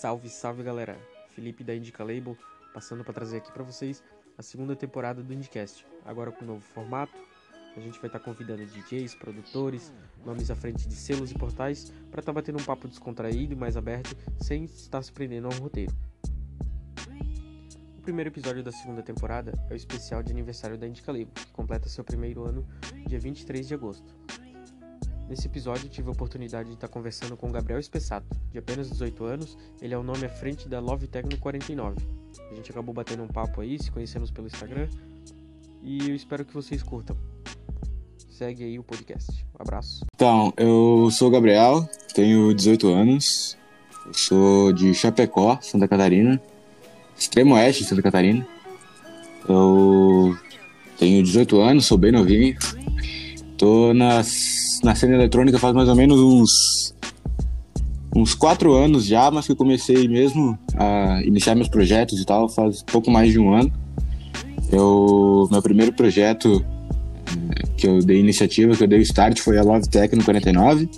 Salve, salve galera! Felipe da Indica Label, passando para trazer aqui para vocês a segunda temporada do Indicast. Agora com um novo formato, a gente vai estar tá convidando DJs, produtores, nomes à frente de selos e portais para estar tá batendo um papo descontraído e mais aberto, sem estar se prendendo ao roteiro. O primeiro episódio da segunda temporada é o especial de aniversário da Indica Label, que completa seu primeiro ano dia 23 de agosto. Nesse episódio tive a oportunidade de estar conversando com Gabriel Espessato, de apenas 18 anos, ele é o nome à frente da Love Techno 49. A gente acabou batendo um papo aí, se conhecemos pelo Instagram, e eu espero que vocês curtam. Segue aí o podcast. Um abraço. Então, eu sou o Gabriel, tenho 18 anos, eu sou de Chapecó, Santa Catarina, extremo oeste de Santa Catarina. Eu tenho 18 anos, sou bem novinho, tô nas na cena eletrônica faz mais ou menos uns uns quatro anos já, mas que eu comecei mesmo a iniciar meus projetos e tal faz pouco mais de um ano. Eu, meu primeiro projeto eh, que eu dei iniciativa, que eu dei start foi a Love Tech no 49.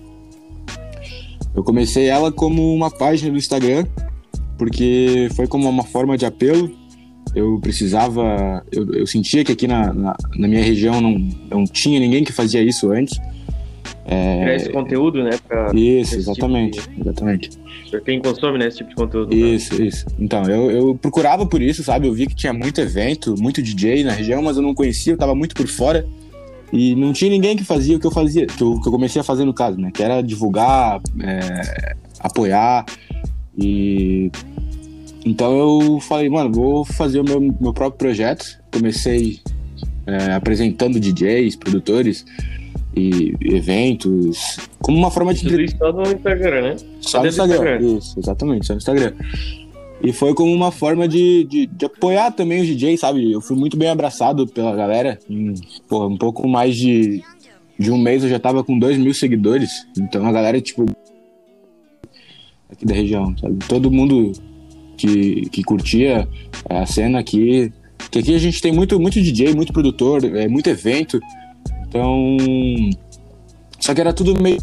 Eu comecei ela como uma página do Instagram, porque foi como uma forma de apelo. Eu precisava, eu, eu sentia que aqui na, na, na minha região não, não tinha ninguém que fazia isso antes. É... Criar esse conteúdo, né? isso, exatamente, tipo de... exatamente. Pra quem consome, né, esse tipo de conteúdo. Isso, né? isso. Então, eu, eu procurava por isso, sabe? Eu vi que tinha muito evento, muito DJ na região, mas eu não conhecia, eu tava muito por fora. E não tinha ninguém que fazia o que eu fazia, que eu, que eu comecei a fazer no caso, né? Que era divulgar, é, apoiar. E então eu falei, mano, vou fazer o meu, meu próprio projeto. Comecei é, apresentando DJs, produtores e eventos, como uma forma de. Tudo isso só no Instagram, né? Só, só no Instagram. Instagram. Isso, exatamente, só no Instagram. E foi como uma forma de, de, de, apoiar também os DJs, sabe? Eu fui muito bem abraçado pela galera. Em, porra, um pouco mais de, de um mês eu já tava com dois mil seguidores. Então a galera, tipo. Aqui da região, sabe? Todo mundo que, que curtia a cena aqui. Que aqui a gente tem muito, muito DJ, muito produtor, é, muito evento. Então. Só que era tudo meio.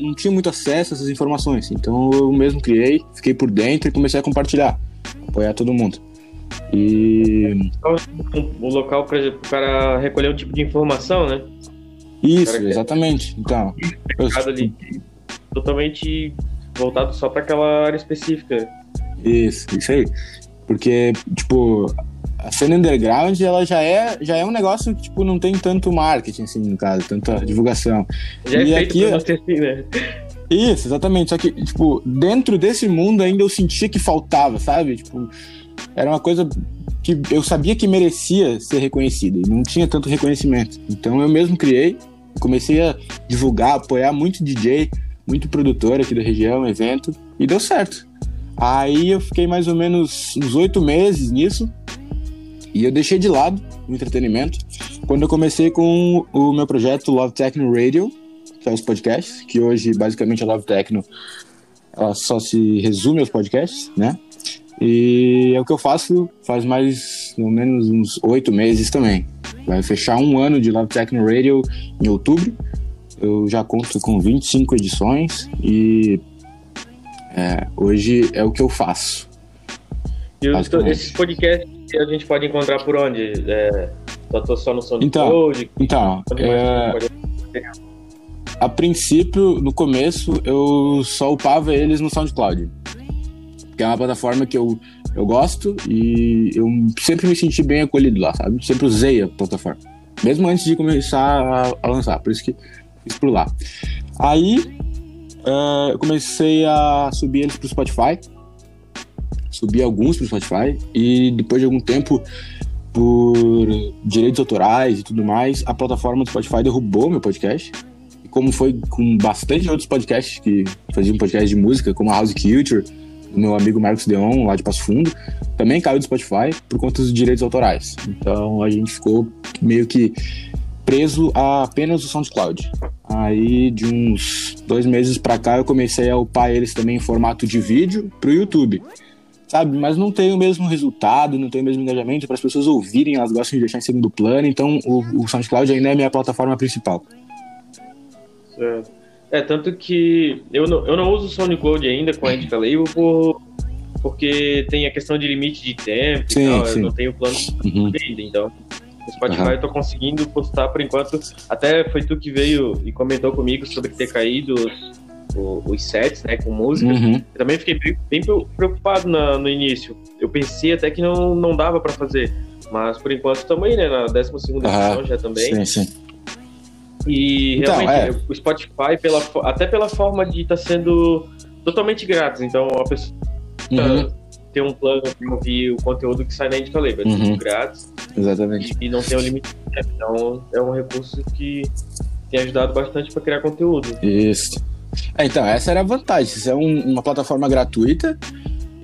Não, tinha muito acesso a essas informações. Então eu mesmo criei, fiquei por dentro e comecei a compartilhar, apoiar todo mundo. E. O local para o cara recolher um tipo de informação, né? Isso, exatamente. Então. Eu... Ali, totalmente voltado só para aquela área específica. Isso, isso aí. Porque, tipo, a cena underground ela já é, já é um negócio que tipo, não tem tanto marketing, assim, no caso, tanta divulgação. Já é e é aqui, assim, né? Isso, exatamente. Só que, tipo, dentro desse mundo ainda eu sentia que faltava, sabe? Tipo, era uma coisa que eu sabia que merecia ser reconhecida e não tinha tanto reconhecimento. Então eu mesmo criei, comecei a divulgar, apoiar muito DJ, muito produtor aqui da região, evento, e deu certo. Aí eu fiquei mais ou menos uns oito meses nisso, e eu deixei de lado o entretenimento quando eu comecei com o meu projeto Love Techno Radio, que é os podcasts, que hoje basicamente a Love Techno ela só se resume aos podcasts, né? E é o que eu faço faz mais ou menos uns oito meses também. Vai fechar um ano de Love Techno Radio em outubro. Eu já conto com 25 edições e é, hoje é o que eu faço. E esses podcasts a gente pode encontrar por onde? É, só, só no SoundCloud? Então, então é... a princípio, no começo, eu só upava eles no SoundCloud. Que é uma plataforma que eu, eu gosto e eu sempre me senti bem acolhido lá, sabe? Sempre usei a plataforma. Mesmo antes de começar a, a lançar, por isso que fiz por lá. Aí, uh, eu comecei a subir eles pro Spotify subi alguns pro Spotify e depois de algum tempo, por direitos autorais e tudo mais, a plataforma do Spotify derrubou meu podcast. E como foi com bastante outros podcasts que faziam podcast de música, como a House Culture, do meu amigo Marcos Deon, lá de Passo Fundo, também caiu do Spotify por conta dos direitos autorais. Então a gente ficou meio que preso a apenas o SoundCloud. Aí, de uns dois meses para cá, eu comecei a upar eles também em formato de vídeo pro YouTube sabe? Mas não tem o mesmo resultado, não tem o mesmo engajamento para as pessoas ouvirem, elas gostam de deixar em segundo plano, então o, o SoundCloud ainda é a minha plataforma principal. Certo. É, tanto que eu não, eu não uso o SoundCloud ainda com a Indica Label por, porque tem a questão de limite de tempo sim, e tal, sim. eu não tenho plano uhum. ainda, então no Spotify uhum. eu tô conseguindo postar por enquanto, até foi tu que veio e comentou comigo sobre ter caído os, os sets, né, com música, uhum. eu também fiquei bem, bem preocupado na, no início, eu pensei até que não, não dava para fazer, mas por enquanto aí, né, na 12 segunda edição já também. Sim, sim. E então, realmente, é. o Spotify, pela, até pela forma de estar tá sendo totalmente grátis, então a pessoa uhum. tem um plano de ouvir o conteúdo que sai na Indica Label, é uhum. grátis. Exatamente. E, e não tem o um limite tempo, então é um recurso que tem ajudado bastante para criar conteúdo. Isso. É, então, essa era a vantagem. Isso é um, uma plataforma gratuita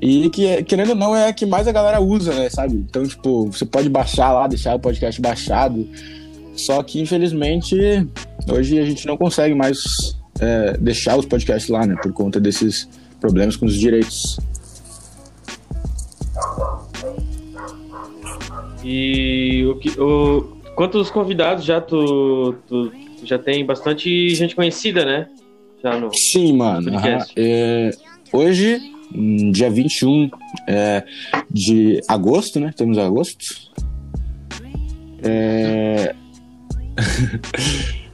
e que, querendo ou não, é a que mais a galera usa, né, sabe? Então, tipo, você pode baixar lá, deixar o podcast baixado. Só que, infelizmente, hoje a gente não consegue mais é, deixar os podcasts lá, né? Por conta desses problemas com os direitos. E o que, o, quantos convidados já tu, tu, tu, já tem bastante gente conhecida, né? Já no Sim, mano. É, hoje, dia 21 é, de agosto, né? Temos agosto. É,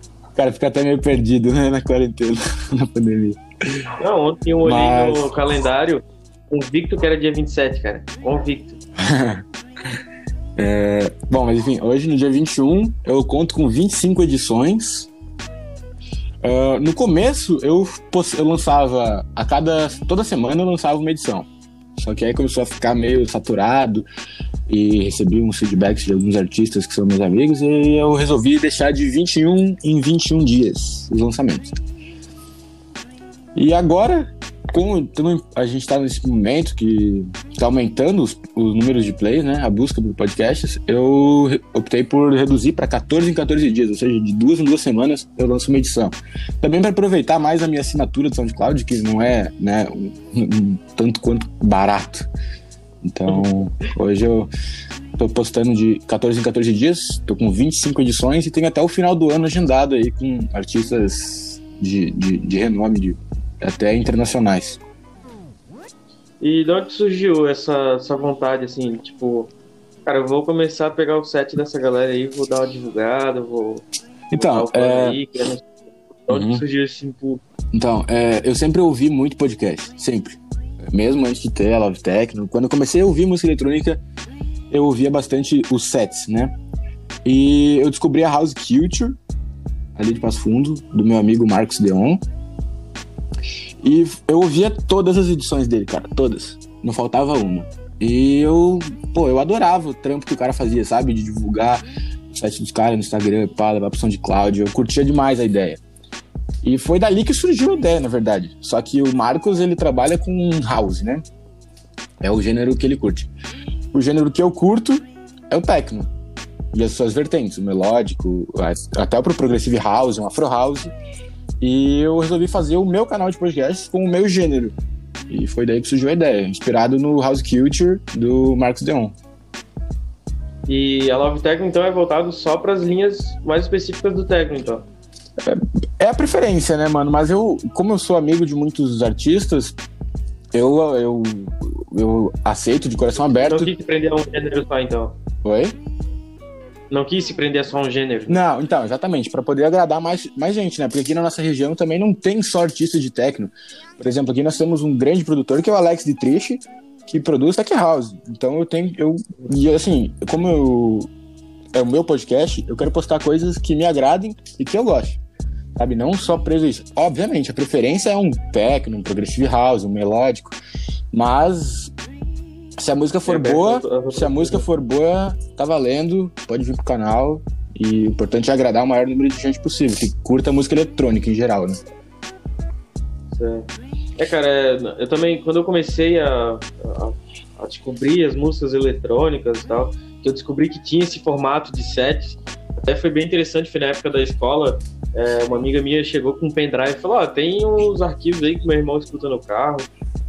cara fica até meio perdido né, na quarentena, na pandemia. Não, ontem eu olhei Mas... no calendário, convicto que era dia 27, cara. Convicto. é, bom, mas enfim, hoje no dia 21 eu conto com 25 edições. Uh, no começo eu, eu lançava a cada. toda semana eu lançava uma edição. Só que aí começou a ficar meio saturado e recebi uns feedbacks de alguns artistas que são meus amigos e eu resolvi deixar de 21 em 21 dias os lançamentos. E agora, como a gente está nesse momento que está aumentando os, os, números de plays, né, a busca por podcasts, eu optei por reduzir para 14 em 14 dias, ou seja, de duas em duas semanas eu lanço uma edição. Também para aproveitar mais a minha assinatura do SoundCloud, que não é né, um, um tanto quanto barato. Então, hoje eu tô postando de 14 em 14 dias, tô com 25 edições e tenho até o final do ano agendado aí com artistas de, de, de renome, de, até internacionais. E de onde surgiu essa, essa vontade, assim, tipo, cara, eu vou começar a pegar o set dessa galera aí, vou dar uma divulgada, vou. Então, vou é... aí, de onde uhum. surgiu esse impulso? Então, é, eu sempre ouvi muito podcast, sempre mesmo antes de ter a Love Techno. Quando eu comecei a ouvir música eletrônica, eu ouvia bastante os sets, né? E eu descobri a House Culture, ali de Passo Fundo, do meu amigo Marcos Deon. E eu ouvia todas as edições dele, cara, todas. Não faltava uma. E eu, pô, eu adorava o trampo que o cara fazia, sabe? De divulgar o site dos caras no Instagram, pá, levar pro Cloud. Eu curtia demais a ideia. E foi dali que surgiu a ideia, na verdade. Só que o Marcos, ele trabalha com house, né? É o gênero que ele curte. O gênero que eu curto é o techno. E as suas vertentes, o melódico, até o progressive house, um afro house. E eu resolvi fazer o meu canal de podcast com o meu gênero. E foi daí que surgiu a ideia, inspirado no House Culture do Marcos Deon. E a Love Techno, então, é voltado só para as linhas mais específicas do techno, então? É a preferência, né, mano? Mas eu, como eu sou amigo de muitos artistas, eu, eu, eu aceito de coração aberto. Não quis se prender a um gênero só, então. Oi? Não quis se prender a só um gênero. Não, então, exatamente, para poder agradar mais, mais gente, né? Porque aqui na nossa região também não tem só artistas de techno. Por exemplo, aqui nós temos um grande produtor que é o Alex de Triche, que produz tech house. Então eu tenho, eu, e assim, como eu, é o meu podcast, eu quero postar coisas que me agradem e que eu gosto sabe? Não só preso isso. Obviamente, a preferência é um techno, um progressive house, um melódico, mas se a música for é, boa, se a música for boa, tá valendo, pode vir pro canal. E o importante é agradar o maior número de gente possível, que curta música eletrônica em geral, né? É, cara, é, eu também, quando eu comecei a, a, a, descobrir as músicas eletrônicas e tal, que eu descobri que tinha esse formato de set, até foi bem interessante, foi na época da escola, é, uma amiga minha chegou com um pendrive e falou: Ó, oh, tem uns arquivos aí que meu irmão escuta no carro.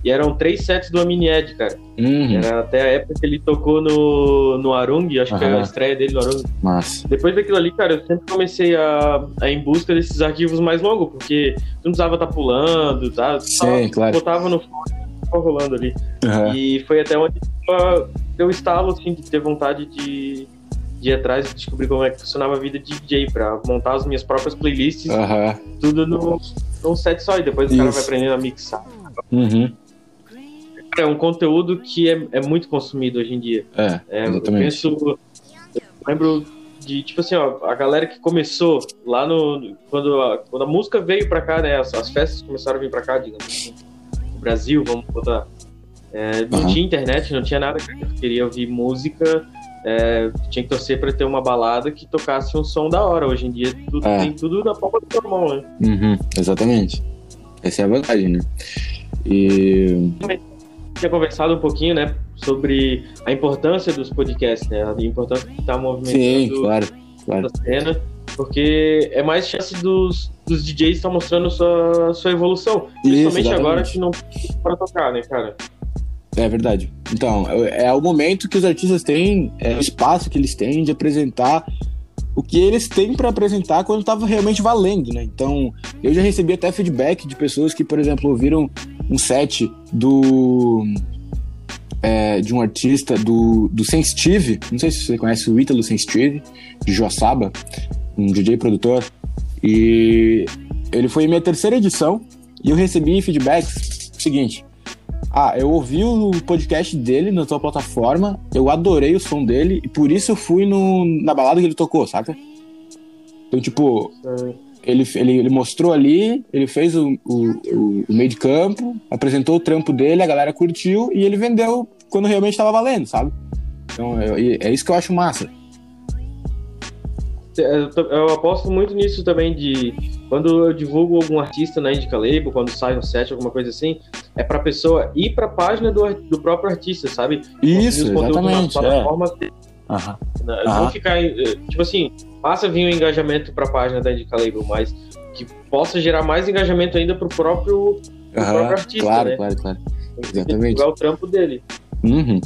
E eram três sets do Amini Ed, cara. Uhum. Era até a época que ele tocou no, no Arung, acho uhum. que era a estreia dele no Arung. Massa. Depois daquilo ali, cara, eu sempre comecei a, a ir em busca desses arquivos mais longos, porque tu não precisava estar tá pulando, tá? Sim, só claro. Botava no fone rolando ali. Uhum. E foi até onde deu estalo, assim, de ter vontade de, de ir atrás e descobrir como é que funcionava a vida de DJ, pra montar as minhas próprias playlists, uhum. tudo no, num set só, e depois Isso. o cara vai aprendendo a mixar. Uhum. É um conteúdo que é, é muito consumido hoje em dia. É, é exatamente. Eu, penso, eu lembro de, tipo assim, ó, a galera que começou lá no. Quando a, quando a música veio pra cá, né? As, as festas começaram a vir pra cá, digamos assim. No Brasil, vamos botar. É, não uhum. tinha internet, não tinha nada. Eu queria ouvir música, é, tinha que torcer para ter uma balada que tocasse um som da hora. Hoje em dia tudo, é. tem tudo na palma da mão, né? Uhum, exatamente. Essa é a vantagem, né? E. Tinha conversado um pouquinho, né, sobre a importância dos podcasts, né? A importância de estar movimentando Sim, claro, claro. a cena, porque é mais chance dos, dos DJs estar mostrando sua, sua evolução. Principalmente Isso, agora que não para tocar, né, cara? É verdade. Então, é, é o momento que os artistas têm, é o espaço que eles têm de apresentar o que eles têm para apresentar quando estava realmente valendo, né? Então, eu já recebi até feedback de pessoas que, por exemplo, ouviram um set do é, de um artista do, do Sensitive, não sei se você conhece o Ítalo Sensitive, de Joaçaba, um DJ produtor, e ele foi minha terceira edição e eu recebi feedbacks seguinte, ah, eu ouvi o podcast dele na tua plataforma, eu adorei o som dele e por isso eu fui no, na balada que ele tocou, saca? Então, tipo, ele, ele, ele mostrou ali, ele fez o, o, o, meio de campo, apresentou o trampo dele, a galera curtiu e ele vendeu quando realmente tava valendo, sabe? Então, é, é isso que eu acho massa. Eu aposto muito nisso também de quando eu divulgo algum artista na Indica Label, quando sai um set, alguma coisa assim, é pra pessoa ir pra página do, do próprio artista, sabe? Isso, exatamente. É. Aham. Não ficar, eh, tipo assim, passa vir um engajamento pra página da Indica Label, mas que possa gerar mais engajamento ainda pro próprio, pro próprio artista, claro, né? Claro, claro, Exatamente. o trampo dele. Uhum.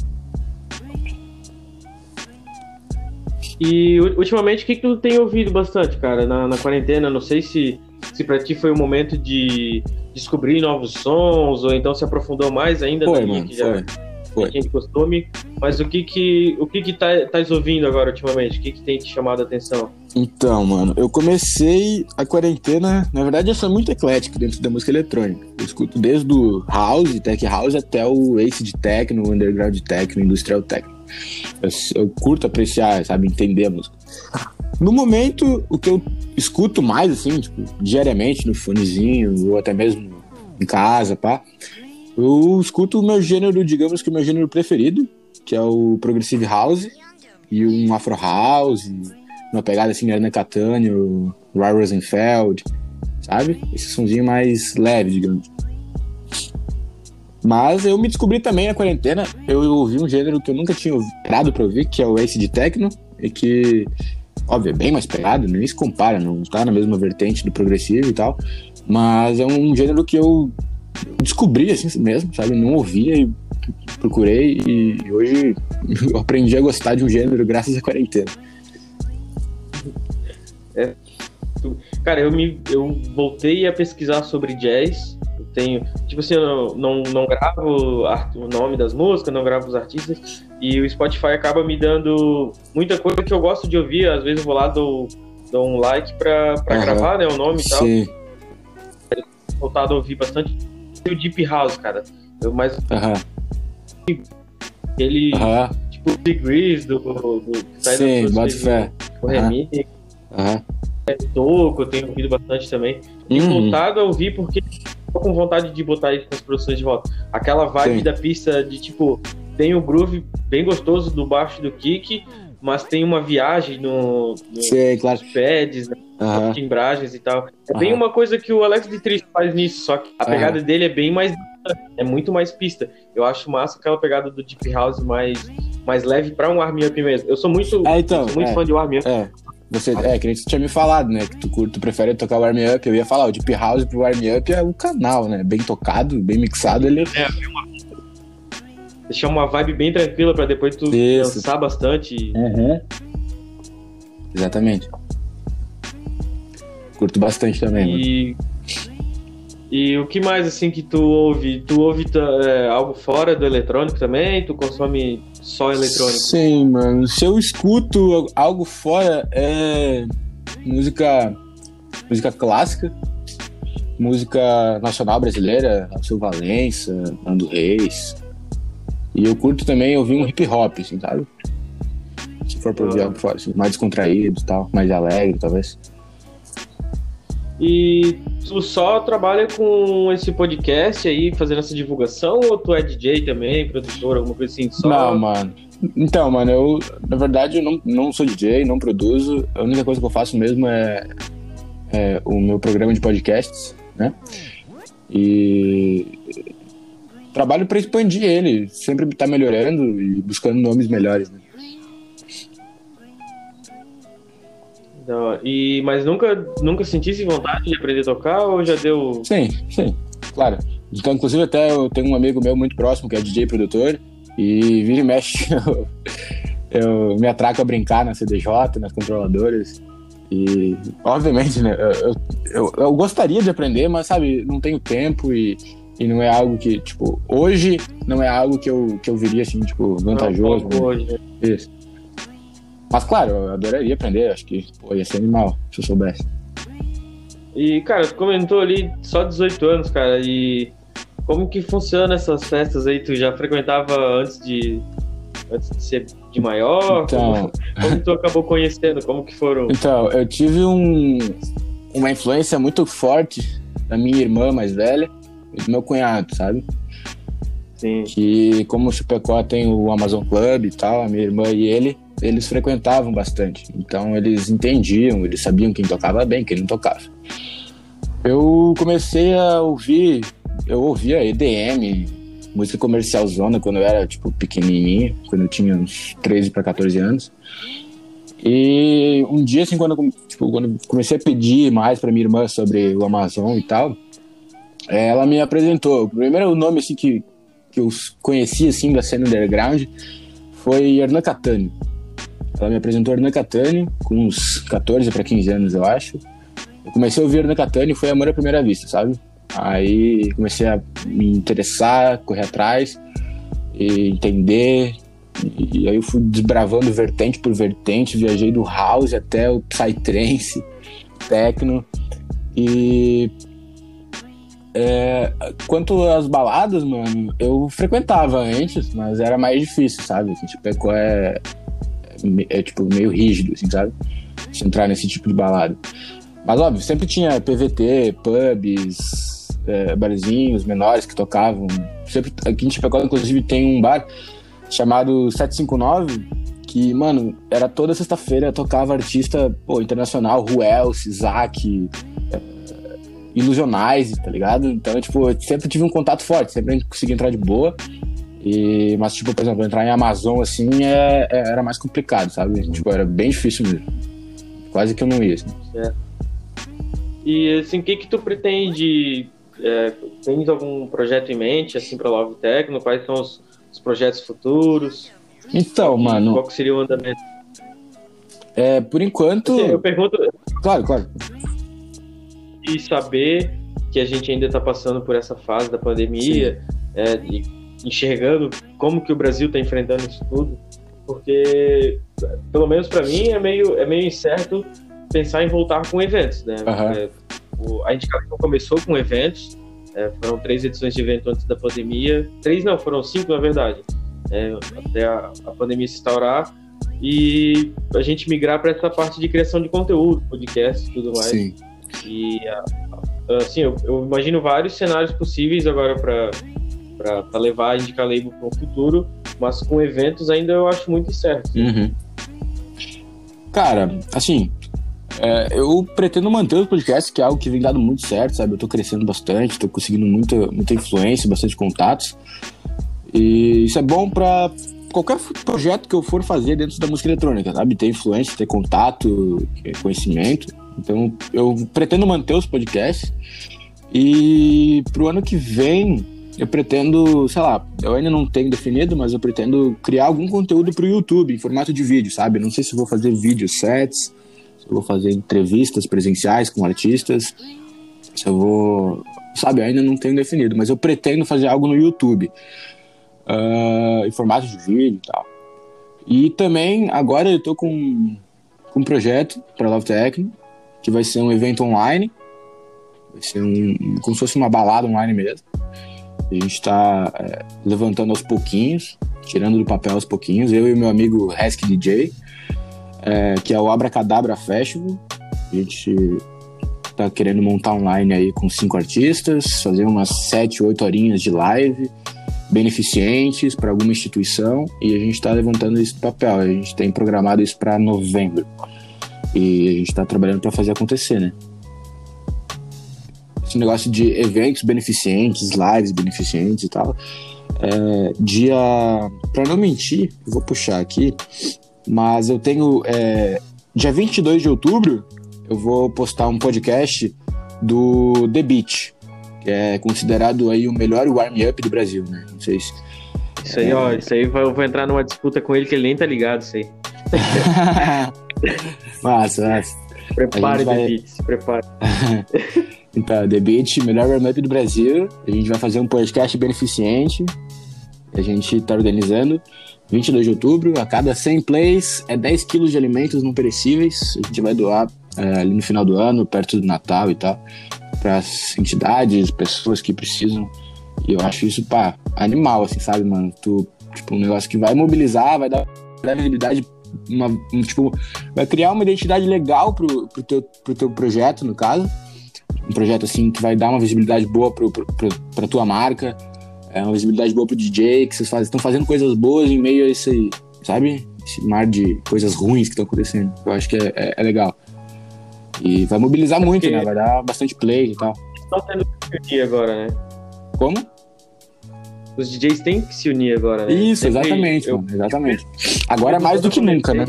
E ultimamente, o que, que tu tem ouvido bastante, cara, na, na quarentena? Não sei se, se pra ti foi o um momento de descobrir novos sons, ou então se aprofundou mais ainda foi, mano, que já foi. De costume. Mas o que que, o que, que tá, tá ouvindo agora ultimamente? O que, que tem te chamado a atenção? Então, mano, eu comecei a quarentena. Na verdade, eu sou muito eclético dentro da música eletrônica. Eu escuto desde o house, tech house, até o ace de techno, underground techno, industrial techno. Eu, eu curto apreciar, sabe, entender a música. No momento, o que eu escuto mais, assim, tipo, diariamente no fonezinho, ou até mesmo em casa, pá, eu escuto o meu gênero, digamos que o meu gênero preferido, que é o Progressive House, e um Afro House, uma pegada assim, Ana Catania, o Ray Rosenfeld, sabe? Esse sonzinho mais leve, digamos. Mas eu me descobri também na quarentena, eu ouvi um gênero que eu nunca tinha parado pra ouvir, que é o Ace de Techno, e que, óbvio, é bem mais pegado, nem se compara, não tá na mesma vertente do progressivo e tal, mas é um gênero que eu descobri assim mesmo, sabe? Não ouvia e procurei e hoje eu aprendi a gostar de um gênero graças à quarentena. É, cara, eu me eu voltei a pesquisar sobre jazz tenho. Tipo assim, eu não, não gravo o nome das músicas, não gravo os artistas, e o Spotify acaba me dando muita coisa que eu gosto de ouvir. Às vezes eu vou lá, dou, dou um like pra, pra uhum. gravar, né? O nome e tal. Sim. Voltado a ouvir bastante o Deep House, cara. Eu mais. Uhum. Ele. Uhum. Tipo, o Degrees do. do, do Sim, bota fé. O remix. Uhum. É, Toco, eu tenho ouvido bastante também. E uhum. voltado a ouvir porque tô com vontade de botar isso nas produções de volta. Aquela vibe Sim. da pista de tipo, tem o groove bem gostoso do baixo do kick, mas tem uma viagem no, no Sim, claro. pads, né, uhum. timbragens e tal. É uhum. bem uma coisa que o Alex de Triste faz nisso, só que a uhum. pegada dele é bem mais é muito mais pista. Eu acho massa aquela pegada do Deep House mais, mais leve para um arm up mesmo. Eu sou muito, é, então, sou muito é. fã de arm up. É. você, é, que nem você tinha me falado, né? Que tu, tu prefere tocar warm up. Eu ia falar, o Deep House pro warm up é o canal, né? Bem tocado, bem mixado. Ele... É, uma... deixar uma vibe bem tranquila pra depois tu Isso. dançar bastante. Uhum. Exatamente. Curto bastante também. E. Mano. E o que mais assim que tu ouve? Tu ouve é, algo fora do eletrônico também? Tu consome só eletrônico? Sim, mano. Se eu escuto algo fora é música música clássica, música nacional brasileira, Alceu Valença, Nando Reis. E eu curto também ouvir um hip hop, assim, sabe? Se for ouvir ah. fora, assim, mais descontraído tal, mais alegre, talvez. E tu só trabalha com esse podcast aí, fazendo essa divulgação, ou tu é DJ também, produtor, alguma coisa assim? Só... Não, mano. Então, mano, eu, na verdade, eu não, não sou DJ, não produzo. A única coisa que eu faço mesmo é, é o meu programa de podcasts, né? E trabalho para expandir ele, sempre tá melhorando e buscando nomes melhores, né? Não, e, mas nunca, nunca sentisse vontade de aprender a tocar ou já deu. Sim, sim, claro. Então, inclusive, até eu tenho um amigo meu muito próximo que é DJ produtor e vira e mexe. Eu, eu me atraco a brincar na CDJ, nas controladoras. E, obviamente, né, eu, eu, eu, gostaria de aprender, mas, sabe, não tenho tempo e, e não é algo que, tipo, hoje não é algo que eu, que eu viria, assim, tipo, vantajoso. Não, hoje. Né? Isso. Mas claro, eu adoraria aprender, acho que pô, ia ser animal se eu soubesse. E, cara, tu comentou ali só 18 anos, cara, e como que funciona essas festas aí? Tu já frequentava antes de, antes de ser de maior? Então... Como, como tu acabou conhecendo? Como que foram? Então, eu tive um, uma influência muito forte da minha irmã mais velha do meu cunhado, sabe? Sim. Que como o Chupecó tem o Amazon Club e tal, a minha irmã e ele, eles frequentavam bastante. Então eles entendiam, eles sabiam quem tocava bem, quem não tocava. Eu comecei a ouvir, eu ouvia EDM, música comercial zona quando eu era tipo pequenininho, quando eu tinha uns 13 para 14 anos. E um dia assim quando eu, tipo, quando comecei a pedir mais para minha irmã sobre o Amazon e tal, ela me apresentou. O primeiro nome assim que que eu conheci assim da cena underground foi Hernan Catani. Ela me apresentou Hernan Catani com uns 14 para 15 anos, eu acho. Eu comecei a ouvir Hernan Catani foi amor à primeira vista, sabe? Aí comecei a me interessar, correr atrás e entender. E aí eu fui desbravando vertente por vertente, viajei do house até o psytrance, techno. E é, quanto às baladas, mano, eu frequentava antes, mas era mais difícil, sabe? Assim, tipo, é, é, é tipo meio rígido, assim, sabe? Entrar nesse tipo de balada. Mas óbvio, sempre tinha PVT, pubs, é, barzinhos menores que tocavam. Sempre, aqui em Chapecó, inclusive, tem um bar chamado 759, que, mano, era toda sexta-feira, tocava artista pô, internacional, Ruel, Isaac, ilusionais, tá ligado? Então, tipo, eu sempre tive um contato forte, sempre consegui entrar de boa. E, mas, tipo, por exemplo, entrar em Amazon, assim, é, é, era mais complicado, sabe? Tipo, era bem difícil mesmo. Quase que eu não ia, assim. É. E, assim, o que que tu pretende... É, tens algum projeto em mente, assim, pra Love Tecno? Quais são os, os projetos futuros? Então, mano... Qual que seria o andamento? É, por enquanto... Assim, eu pergunto... Claro, claro e saber que a gente ainda está passando por essa fase da pandemia é, e enxergando como que o Brasil está enfrentando isso tudo, porque pelo menos para mim é meio é meio incerto pensar em voltar com eventos, né? Uhum. É, o, a indicação começou com eventos, é, foram três edições de evento antes da pandemia, três não, foram cinco na verdade, é, até a, a pandemia se instaurar e a gente migrar para essa parte de criação de conteúdo, podcast tudo mais. Sim. E assim, eu, eu imagino vários cenários possíveis agora para levar a Indica Label para o futuro, mas com eventos ainda eu acho muito incerto. Uhum. Cara, assim, é, eu pretendo manter o podcast, que é algo que vem dado muito certo, sabe? Eu tô crescendo bastante, tô conseguindo muita, muita influência, bastante contatos. E isso é bom para qualquer projeto que eu for fazer dentro da música eletrônica, sabe? Ter influência, ter contato, conhecimento. Então, eu pretendo manter os podcasts. E pro ano que vem, eu pretendo, sei lá, eu ainda não tenho definido, mas eu pretendo criar algum conteúdo pro YouTube em formato de vídeo, sabe? Não sei se vou fazer vídeo sets, se vou fazer entrevistas presenciais com artistas, se eu vou. Sabe, eu ainda não tenho definido, mas eu pretendo fazer algo no YouTube uh, em formato de vídeo e tal. E também, agora eu tô com, com um projeto para Love Techno, que vai ser um evento online. Vai ser um, como se fosse uma balada online mesmo. A gente está é, levantando aos pouquinhos, tirando do papel aos pouquinhos. Eu e meu amigo Resk DJ, é, que é o Abracadabra Festival. A gente tá querendo montar online aí com cinco artistas, fazer umas sete, oito horinhas de live beneficentes para alguma instituição e a gente está levantando do papel. A gente tem programado isso para novembro e a gente está trabalhando para fazer acontecer, né? Esse negócio de eventos beneficentes, lives beneficentes e tal. É, dia. Para não mentir, vou puxar aqui, mas eu tenho. É, dia 22 de outubro, eu vou postar um podcast do The que é considerado aí o melhor warm-up do Brasil, né? Não sei se... Isso aí, é... ó, isso aí eu vou entrar numa disputa com ele que ele nem tá ligado, isso aí. massa, massa. Prepare, vai... The Beat, se prepare. então, The Beat, melhor warm-up do Brasil. A gente vai fazer um podcast beneficente. A gente tá organizando. 22 de outubro, a cada 100 plays é 10 quilos de alimentos não perecíveis. A gente vai doar é, ali no final do ano, perto do Natal e tal para as entidades, pessoas que precisam. E eu acho isso, pá, animal, assim, sabe, mano? Tu, tipo, um negócio que vai mobilizar, vai dar visibilidade, uma, um, tipo, vai criar uma identidade legal pro, pro, teu, pro teu projeto, no caso. Um projeto, assim, que vai dar uma visibilidade boa pro, pro, pro, pra tua marca, é uma visibilidade boa pro DJ, que vocês estão fazendo coisas boas em meio a esse, sabe? Esse mar de coisas ruins que estão acontecendo. Eu acho que é, é, é legal. E vai mobilizar muito, né? Vai dar bastante play e tal. Estão tendo que se unir agora, né? Como? Os DJs têm que se unir agora, né? Isso, exatamente, eu... mano, exatamente. Agora mais do que nunca, né?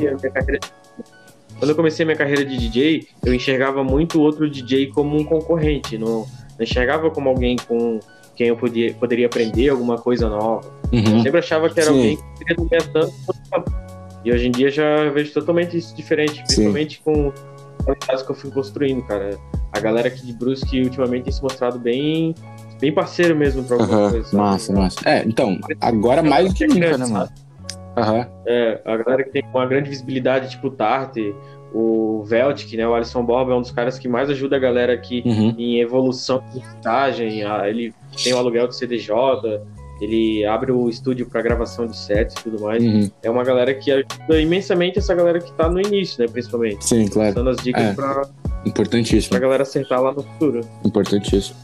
Quando eu comecei minha carreira de DJ, eu enxergava muito outro DJ como um concorrente. Não, não enxergava como alguém com quem eu podia, poderia aprender alguma coisa nova. Uhum. Eu sempre achava que era Sim. alguém que queria tanto. E hoje em dia já vejo totalmente isso diferente, principalmente Sim. com amizades que eu fui construindo, cara. A galera aqui de Brusque ultimamente tem se mostrado bem, bem parceiro mesmo pra alguma uhum, coisa. Massa, massa. É, então, agora mais do que nunca, né, mano? Uhum. É, a galera que tem uma grande visibilidade, tipo o Tarte, o Veltic, né? O Alisson Borba é um dos caras que mais ajuda a galera aqui uhum. em evolução de montagem. Ele tem o aluguel do CDJ, ele abre o estúdio para gravação de sets e tudo mais. Uhum. É uma galera que ajuda imensamente essa galera que tá no início, né, principalmente. Sim, claro. Dando as dicas é. pra, Importantíssimo. pra galera acertar lá no futuro. Importantíssimo.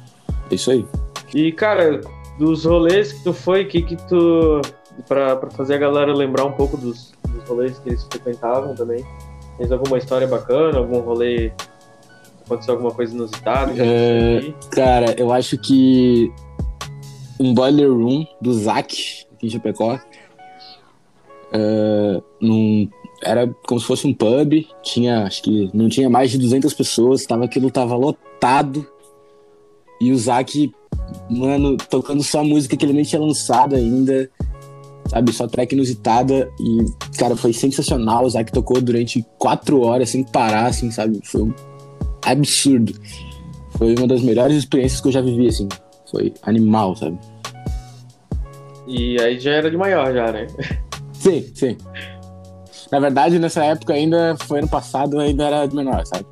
É isso aí. E, cara, dos rolês que tu foi, que que tu... Pra, pra fazer a galera lembrar um pouco dos, dos rolês que eles frequentavam também. Tens alguma história bacana, algum rolê aconteceu alguma coisa inusitada? É, cara, eu acho que um boiler room do Zac, aqui em Chapecó. Uh, num, era como se fosse um pub, tinha, acho que não tinha mais de 200 pessoas, tava, aquilo tava lotado. E o Zac, mano, tocando só música que ele nem tinha lançado ainda, sabe? Só track inusitada. E, cara, foi sensacional. O Zac tocou durante quatro horas sem parar, assim, sabe? Foi um absurdo. Foi uma das melhores experiências que eu já vivi, assim. Foi animal, sabe? E aí já era de maior, já, né? Sim, sim. Na verdade, nessa época ainda, foi ano passado, ainda era de menor, sabe?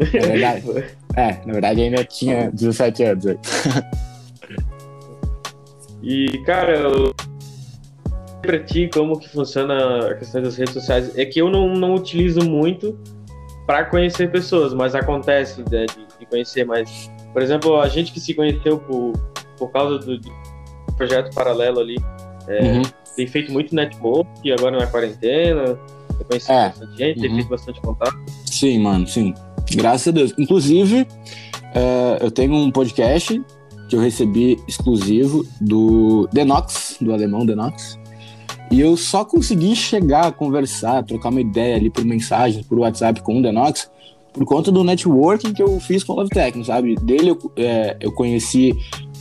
Na verdade, é, na verdade ainda tinha 17 anos aí. E, cara, eu... pra ti como que funciona a questão das redes sociais, é que eu não, não utilizo muito para conhecer pessoas, mas acontece né, de, de conhecer mais por exemplo, a gente que se conheceu por, por causa do, do projeto paralelo ali, é, uhum. tem feito muito network agora na quarentena, tem conhecido é. bastante gente, uhum. tem feito bastante contato. Sim, mano, sim. Graças a Deus. Inclusive, é, eu tenho um podcast que eu recebi exclusivo do Denox, do alemão Denox. E eu só consegui chegar, conversar, trocar uma ideia ali por mensagem, por WhatsApp com o Denox, por conta do networking que eu fiz com o Love Techno, sabe? Dele eu, é, eu conheci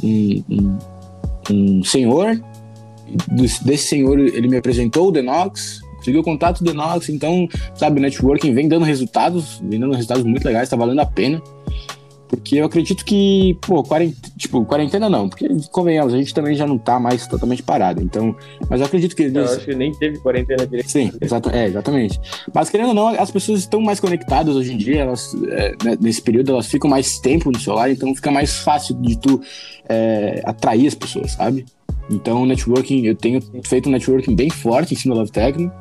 um, um, um senhor, desse senhor ele me apresentou o Denox, consegui o contato do Denox, então, sabe, networking vem dando resultados, vem dando resultados muito legais, tá valendo a pena. Porque eu acredito que, pô, quarentena, tipo, quarentena não, porque convenhamos, a gente também já não tá mais totalmente parado. Então, mas eu acredito que. Eu acho que nem teve quarentena direito. Sim, é, exatamente. Mas querendo ou não, as pessoas estão mais conectadas hoje em dia, elas, é, né, nesse período, elas ficam mais tempo no celular, então fica mais fácil de tu é, atrair as pessoas, sabe? Então, networking, eu tenho feito um networking bem forte em cima do Love Techno.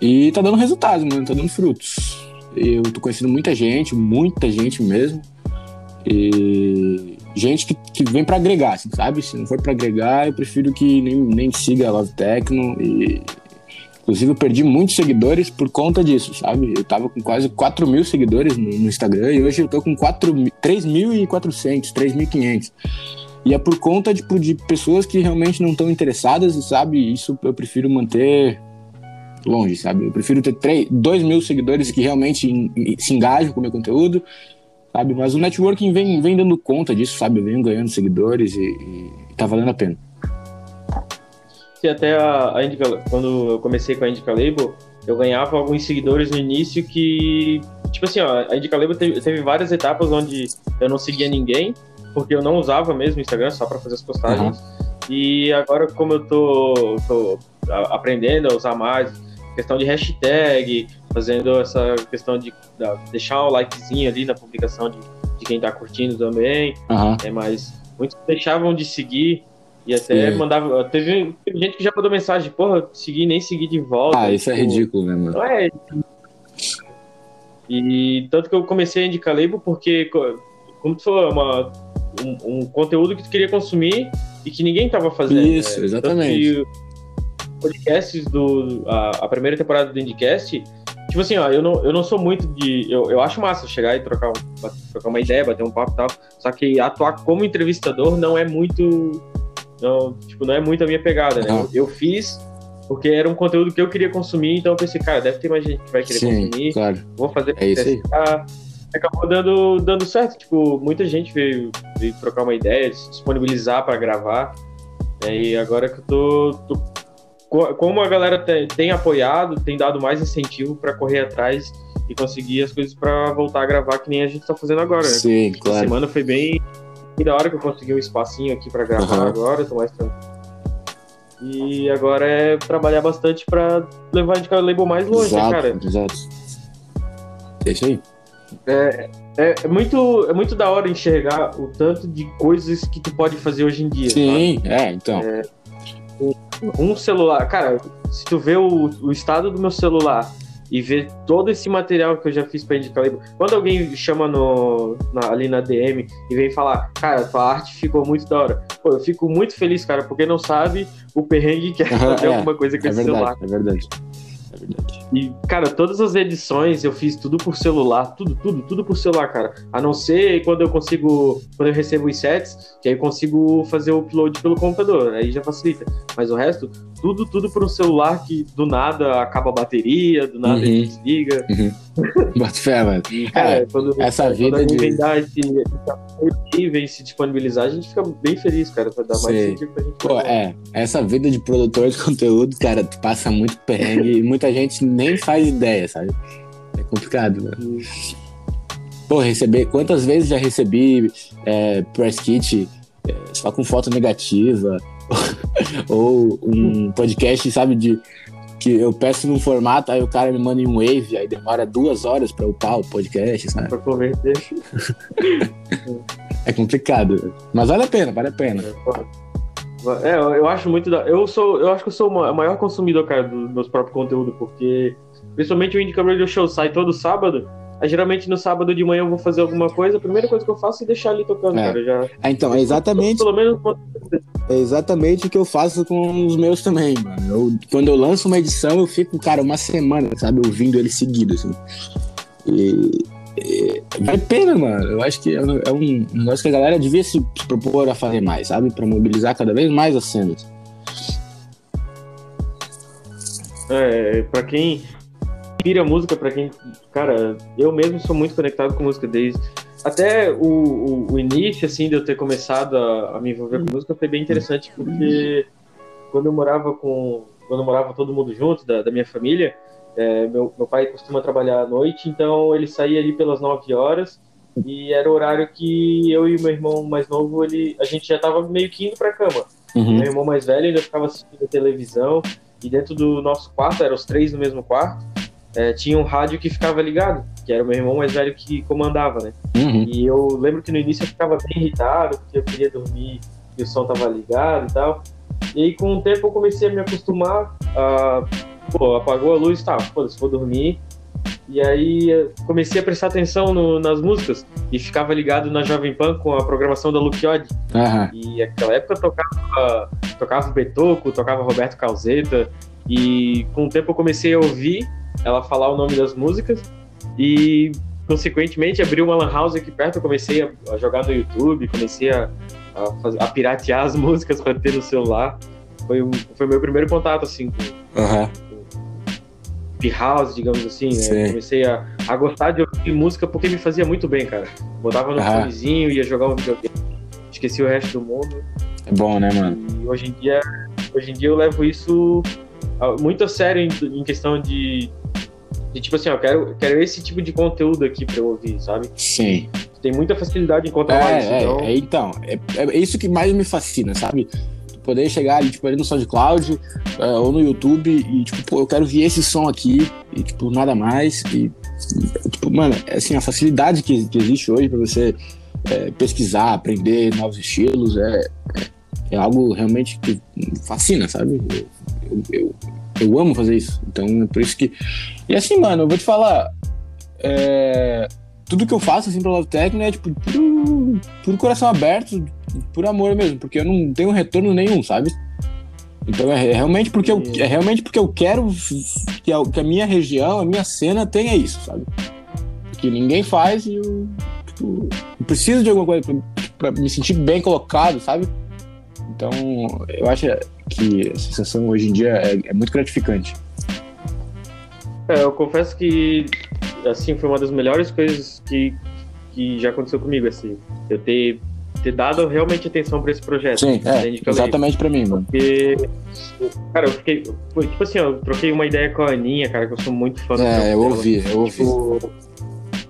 E tá dando resultados, mano, tá dando frutos. Eu tô conhecendo muita gente, muita gente mesmo. E gente que, que vem para agregar, assim, sabe? Se não for para agregar, eu prefiro que nem, nem siga a Love Techno. E, inclusive, eu perdi muitos seguidores por conta disso, sabe? Eu tava com quase 4 mil seguidores no, no Instagram e hoje eu tô com 3.400, 3.500. E é por conta tipo, de pessoas que realmente não estão interessadas, sabe? Isso eu prefiro manter longe, sabe? Eu prefiro ter 3, 2 mil seguidores que realmente se engajam com o meu conteúdo, sabe? Mas o networking vem, vem dando conta disso, sabe? Eu venho ganhando seguidores e, e tá valendo a pena. Se até a, a Indica, quando eu comecei com a Indica Label, eu ganhava alguns seguidores no início que, tipo assim, ó, a Indica Label teve, teve várias etapas onde eu não seguia ninguém, porque eu não usava mesmo o Instagram só para fazer as postagens. Uhum. E agora, como eu tô, tô aprendendo a usar mais, questão de hashtag, fazendo essa questão de, de deixar o likezinho ali na publicação de, de quem está curtindo também. Uhum. É, mas muitos deixavam de seguir e até Sim. mandava. Teve, teve, gente que já mandou mensagem, porra, seguir nem seguir de volta. Ah, isso é tipo, é ridículo, né, mano? Não é. E tanto que eu comecei a indicar label porque, como tu falou, é uma, um, um, conteúdo que tu queria consumir e que ninguém tava fazendo. Isso, né? exatamente podcasts do. A, a, primeira temporada do Indicast, tipo assim, ó, eu não, eu não sou muito de. Eu, eu acho massa chegar e trocar, trocar uma ideia, bater um papo e tal. Só que atuar como entrevistador não é muito. Não, tipo, não é muito a minha pegada, né? Eu, eu fiz porque era um conteúdo que eu queria consumir, então eu pensei, cara, deve ter mais gente que vai querer Sim, consumir. Claro. Vou fazer é. Acabou dando, dando certo, tipo, muita gente veio, veio trocar uma ideia, se disponibilizar para gravar. Né? E agora que eu tô, tô como a galera tem, tem apoiado, tem dado mais incentivo para correr atrás e conseguir as coisas para voltar a gravar, que nem a gente tá fazendo agora. Né? Sim, claro. A semana foi bem, bem da hora que eu consegui um espacinho aqui para gravar uhum. agora, tô mais tranquilo. E agora é trabalhar bastante para levar a label mais longe, né, exato, né, cara? Exato. É isso aí. É, é, é, muito, é muito da hora enxergar o tanto de coisas que tu pode fazer hoje em dia. Sim, sabe? é, então. É, um celular, cara, se tu vê o, o estado do meu celular e ver todo esse material que eu já fiz pra indicar quando alguém chama no, na, ali na DM e vem falar, cara, tua arte ficou muito da hora, pô, eu fico muito feliz, cara, porque não sabe o perrengue que é fazer é, alguma coisa com é esse verdade, celular. É verdade. Verdade. E, cara, todas as edições eu fiz tudo por celular, tudo, tudo, tudo por celular, cara. A não ser quando eu consigo, quando eu recebo os sets, que aí eu consigo fazer o upload pelo computador, aí já facilita. Mas o resto, tudo, tudo por um celular que do nada acaba a bateria, do nada uhum. ele desliga. Uhum. Bota fé, mano. cara, é, quando, essa vida quando de... dar esse, esse vem se disponibilizar, a gente fica bem feliz, cara, pra dar mais sentido pra gente. Pô, é, essa vida de produtor de conteúdo, cara, tu passa muito perrengue e muita gente nem faz ideia, sabe? É complicado, mano. Uhum. Pô, receber. Quantas vezes já recebi é, press kit é, só com foto negativa? ou um podcast, sabe, de que eu peço num formato, aí o cara me manda em um wave, aí demora duas horas para upar o podcast, sabe? Pra converter. é complicado, mas vale a pena, vale a pena. É, eu acho muito da... eu sou, eu acho que eu sou o maior consumidor, cara, dos meus próprios conteúdos, porque principalmente o Indie Radio Show sai todo sábado. Aí, geralmente no sábado de manhã eu vou fazer alguma coisa, a primeira coisa que eu faço é deixar ali tocando, é. cara. Já... Ah, então, é exatamente. Pelo menos é exatamente o que eu faço com os meus também, mano. Eu, quando eu lanço uma edição, eu fico, cara, uma semana, sabe, ouvindo ele seguido, assim. E, e vale pena, mano. Eu acho que é, é um negócio que a galera devia se propor a fazer mais, sabe? Pra mobilizar cada vez mais as cenas. É, pra quem pira música, pra quem. Cara, eu mesmo sou muito conectado com música desde. Até o, o, o início, assim, de eu ter começado a, a me envolver com música foi bem interessante, porque quando eu morava com. Quando eu morava todo mundo junto, da, da minha família, é, meu, meu pai costuma trabalhar à noite, então ele saía ali pelas 9 horas e era o horário que eu e meu irmão mais novo, ele, a gente já tava meio que indo pra cama. Uhum. Meu irmão mais velho ainda ficava assistindo televisão e dentro do nosso quarto, eram os três no mesmo quarto, é, tinha um rádio que ficava ligado, que era o meu irmão mais velho que comandava, né? Uhum. E eu lembro que no início eu ficava bem irritado, porque eu queria dormir e o som tava ligado e tal. E aí com o tempo eu comecei a me acostumar a... Pô, apagou a luz, tá, foda-se, vou dormir e aí comecei a prestar atenção no, nas músicas e ficava ligado na Jovem Pan com a programação da Luke Odd. Uhum. E naquela época tocava, tocava Betoco, tocava Roberto Calzeta. E com o tempo eu comecei a ouvir ela falar o nome das músicas e consequentemente abri uma lan house aqui perto, eu comecei a, jogar no YouTube, comecei a, a, a piratear as músicas para ter no celular. Foi o foi meu primeiro contato assim com, uhum de house, digamos assim, né? Comecei a, a gostar de ouvir música porque me fazia muito bem, cara. Botava no ah. fonezinho, ia jogar um videogame, esqueci o resto do mundo. É bom, né, mano? E hoje em dia, hoje em dia eu levo isso muito a sério em, em questão de, de tipo assim, ó, eu quero, quero esse tipo de conteúdo aqui pra eu ouvir, sabe? Sim. Tem muita facilidade em encontrar é, isso. É, então... É, então, é, é isso que mais me fascina, sabe? poder chegar ali, tipo, ali no SoundCloud uh, ou no YouTube e, tipo, pô, eu quero ver esse som aqui e, tipo, nada mais. E, tipo, mano, é, assim, a facilidade que, que existe hoje para você é, pesquisar, aprender novos estilos é, é, é, algo realmente que fascina, sabe? Eu, eu, eu, amo fazer isso. Então, é por isso que. E assim, mano, eu vou te falar. É, tudo que eu faço assim pra Love Techno é tipo tudo, tudo coração aberto, por amor mesmo, porque eu não tenho retorno nenhum, sabe? Então é realmente porque eu, é realmente porque eu quero que a, que a minha região, a minha cena tenha isso, sabe? Porque ninguém faz e eu, tipo, eu preciso de alguma coisa para me sentir bem colocado, sabe? Então eu acho que a sensação hoje em dia é, é muito gratificante. É, eu confesso que assim foi uma das melhores coisas que, que já aconteceu comigo, assim, eu ter ter dado realmente atenção pra esse projeto. Sim, é, exatamente pra mim, mano. Porque, cara, eu fiquei. Tipo assim, eu troquei uma ideia com a Aninha, cara, que eu sou muito fã É, eu ouvi, eu ouvi. Tipo,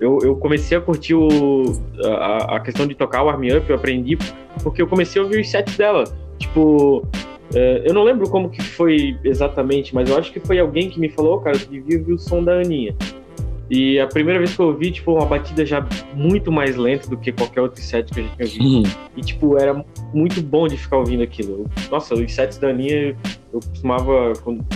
eu, eu comecei a curtir o, a, a questão de tocar o Arm Up, eu aprendi porque eu comecei a ouvir os sets dela. Tipo, eu não lembro como que foi exatamente, mas eu acho que foi alguém que me falou, cara, tu devia ouvir o som da Aninha. E a primeira vez que eu ouvi, tipo, uma batida já muito mais lenta do que qualquer outro set que a gente tinha ouvido. Uhum. E, tipo, era muito bom de ficar ouvindo aquilo. Nossa, os sets da Aninha, eu costumava,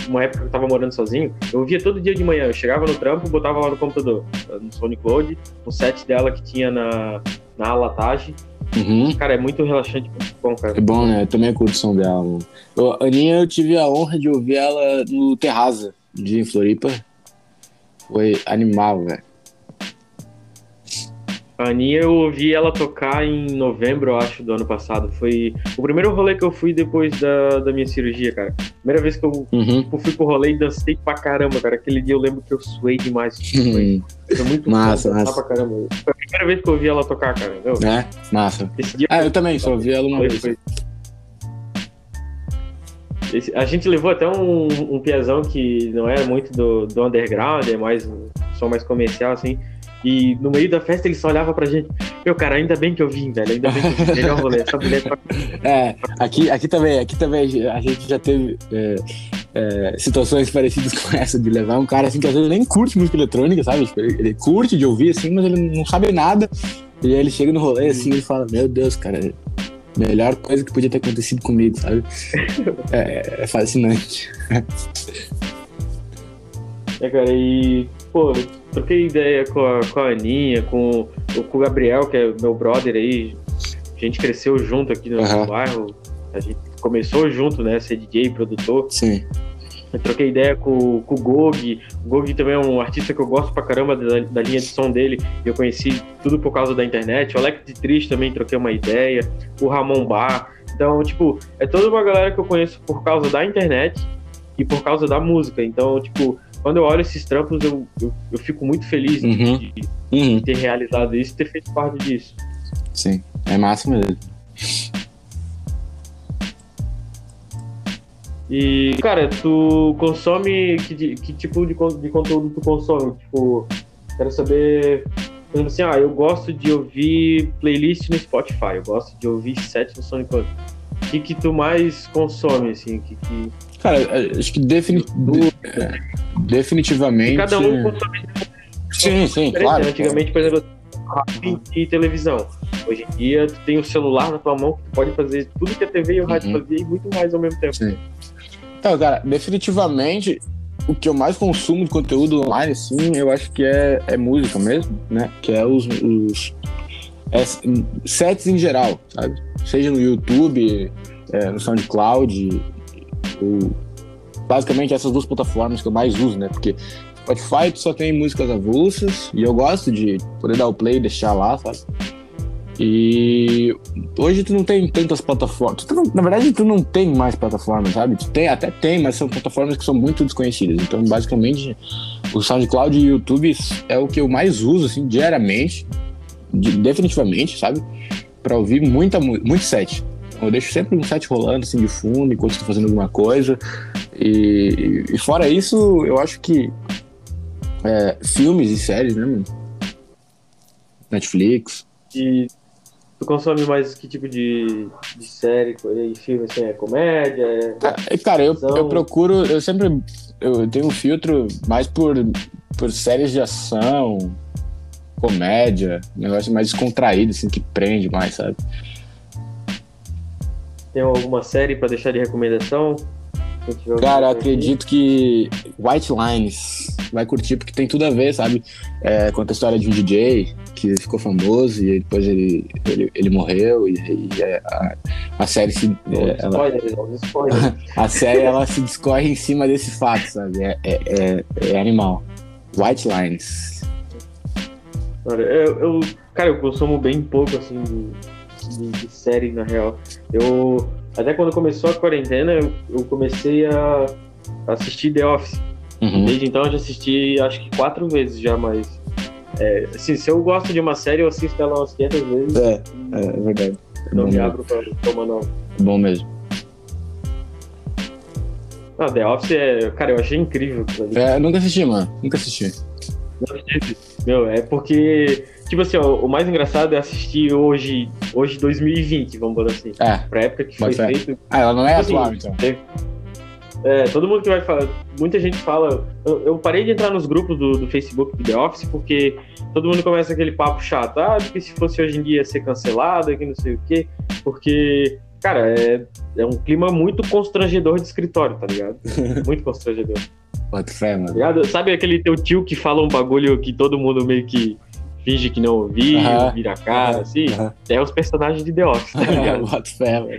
uma época que eu tava morando sozinho, eu ouvia todo dia de manhã. Eu chegava no trampo, botava lá no computador, no Sonic Cloud, o set dela que tinha na, na alatagem. Uhum. Cara, é muito relaxante, muito bom, cara. É bom, né? Eu também curto o som dela. Mano. Eu, Aninha, eu tive a honra de ouvir ela no Terraza, de Floripa. Foi animal, velho. A Aninha, eu ouvi ela tocar em novembro, eu acho, do ano passado. Foi o primeiro rolê que eu fui depois da, da minha cirurgia, cara. Primeira vez que eu uhum. tipo, fui pro rolê e dancei pra caramba, cara. Aquele dia eu lembro que eu suei demais. Uhum. Foi muito massa, bom, massa. pra caramba. Foi a primeira vez que eu ouvi ela tocar, cara. Entendeu? É, massa. ah, eu também, só ouvi ela uma foi, vez. Foi. Esse, a gente levou até um, um piazão que não é muito do, do underground, é mais um som mais comercial, assim. E no meio da festa ele só olhava pra gente. Meu, cara, ainda bem que eu vim, velho. Ainda bem que eu vim. Melhor rolê. Essa mulher pra... É, aqui, aqui também, aqui também a gente já teve é, é, situações parecidas com essa, de levar um cara assim que às vezes nem curte música eletrônica, sabe? Tipo, ele, ele, curte de ouvir, assim, mas ele não sabe nada. E aí ele chega no rolê assim e fala, meu Deus, cara, melhor coisa que podia ter acontecido comigo, sabe? é, é fascinante. É, cara, e, pô, troquei ideia com a, com a Aninha, com, com o Gabriel, que é meu brother aí. A gente cresceu junto aqui no uhum. bairro. A gente começou junto, né? Ser DJ, produtor. Sim. Eu troquei ideia com, com o Gog. O Gog também é um artista que eu gosto pra caramba da, da linha de som dele. Eu conheci tudo por causa da internet. O Alex de Triste também troquei uma ideia. O Ramon Bar. Então, tipo, é toda uma galera que eu conheço por causa da internet. e por causa da música. Então, tipo, quando eu olho esses trampos, eu, eu, eu fico muito feliz uhum. de, uhum. ter realizado isso e ter feito parte disso. Sim, é massa mesmo. E, cara, tu consome. Que, que tipo de, de conteúdo tu consome? Tipo, quero saber. Por exemplo, assim, ah, eu gosto de ouvir playlist no Spotify, eu gosto de ouvir set no Sonic O que, que tu mais consome, assim? Que, que... Cara, acho que defini... É, definitivamente. Cada um consome. Sim, sim, claro. Antigamente, por exemplo, rádio e televisão. Hoje em dia, tu tem o celular na tua mão que tu pode fazer tudo que a TV e o rádio uhum. fazia e muito mais ao mesmo tempo. Sim. Então, cara, definitivamente o que eu mais consumo de conteúdo online, assim, eu acho que é, é música mesmo, né? Que é os, os é, sets em geral, sabe? Seja no YouTube, é, no SoundCloud, ou, basicamente essas duas plataformas que eu mais uso, né? Porque Spotify só tem músicas avulsas e eu gosto de poder dar o play e deixar lá, sabe? E hoje tu não tem tantas plataformas. Tu, na verdade, tu não tem mais plataformas, sabe? Tu tem, até tem, mas são plataformas que são muito desconhecidas. Então, basicamente, o SoundCloud e o YouTube é o que eu mais uso, assim, diariamente. De, definitivamente, sabe? Pra ouvir muita, muito set. Eu deixo sempre um set rolando, assim, de fundo, enquanto estou fazendo alguma coisa. E, e fora isso, eu acho que é, filmes e séries, né, mano? Netflix. E Tu consome mais que tipo de, de série e filme? Assim, é comédia? É... é cara, eu, eu procuro. Eu sempre. Eu tenho um filtro mais por, por séries de ação, comédia, negócio mais descontraído, assim, que prende mais, sabe? Tem alguma série para deixar de recomendação? Cara, acredito que White Lines vai curtir, porque tem tudo a ver, sabe? É, conta a história de um DJ que ficou famoso e depois ele, ele, ele morreu e, e a, a série se. É, ela, a série ela se discorre em cima desse fato, sabe? É, é, é, é animal. White Lines. Cara, eu, eu, cara, eu consumo bem pouco assim de, de, de série, na real. Eu até quando começou a quarentena, eu, eu comecei a assistir The Office. Uhum. Desde então eu já assisti acho que quatro vezes já, mas. É, assim, se eu gosto de uma série, eu assisto ela umas 500 vezes. É, é, é verdade. Não me abro pra tomar não. É bom mesmo. The Office é. Cara, eu achei incrível. É, nunca assisti, mano. Nunca assisti. Meu, é porque Tipo assim, ó, o mais engraçado é assistir hoje, hoje 2020, vamos botar assim. É. Pra época que foi feito. Ah, ela não é tipo atual, assim, então. É, todo mundo que vai falar, muita gente fala. Eu, eu, parei de entrar nos grupos do, do Facebook do The Office porque todo mundo começa aquele papo chato. Ah, porque se fosse hoje em dia ser cancelado, que não sei o quê. Porque, cara, é, é um clima muito constrangedor de escritório, tá ligado? muito constrangedor. Pode fé, mano. Sabe aquele teu tio que fala um bagulho que todo mundo meio que finge que não ouviu, vira a cara, assim. Uh -huh. É os personagens de The Office, tá ligado? Bota fé,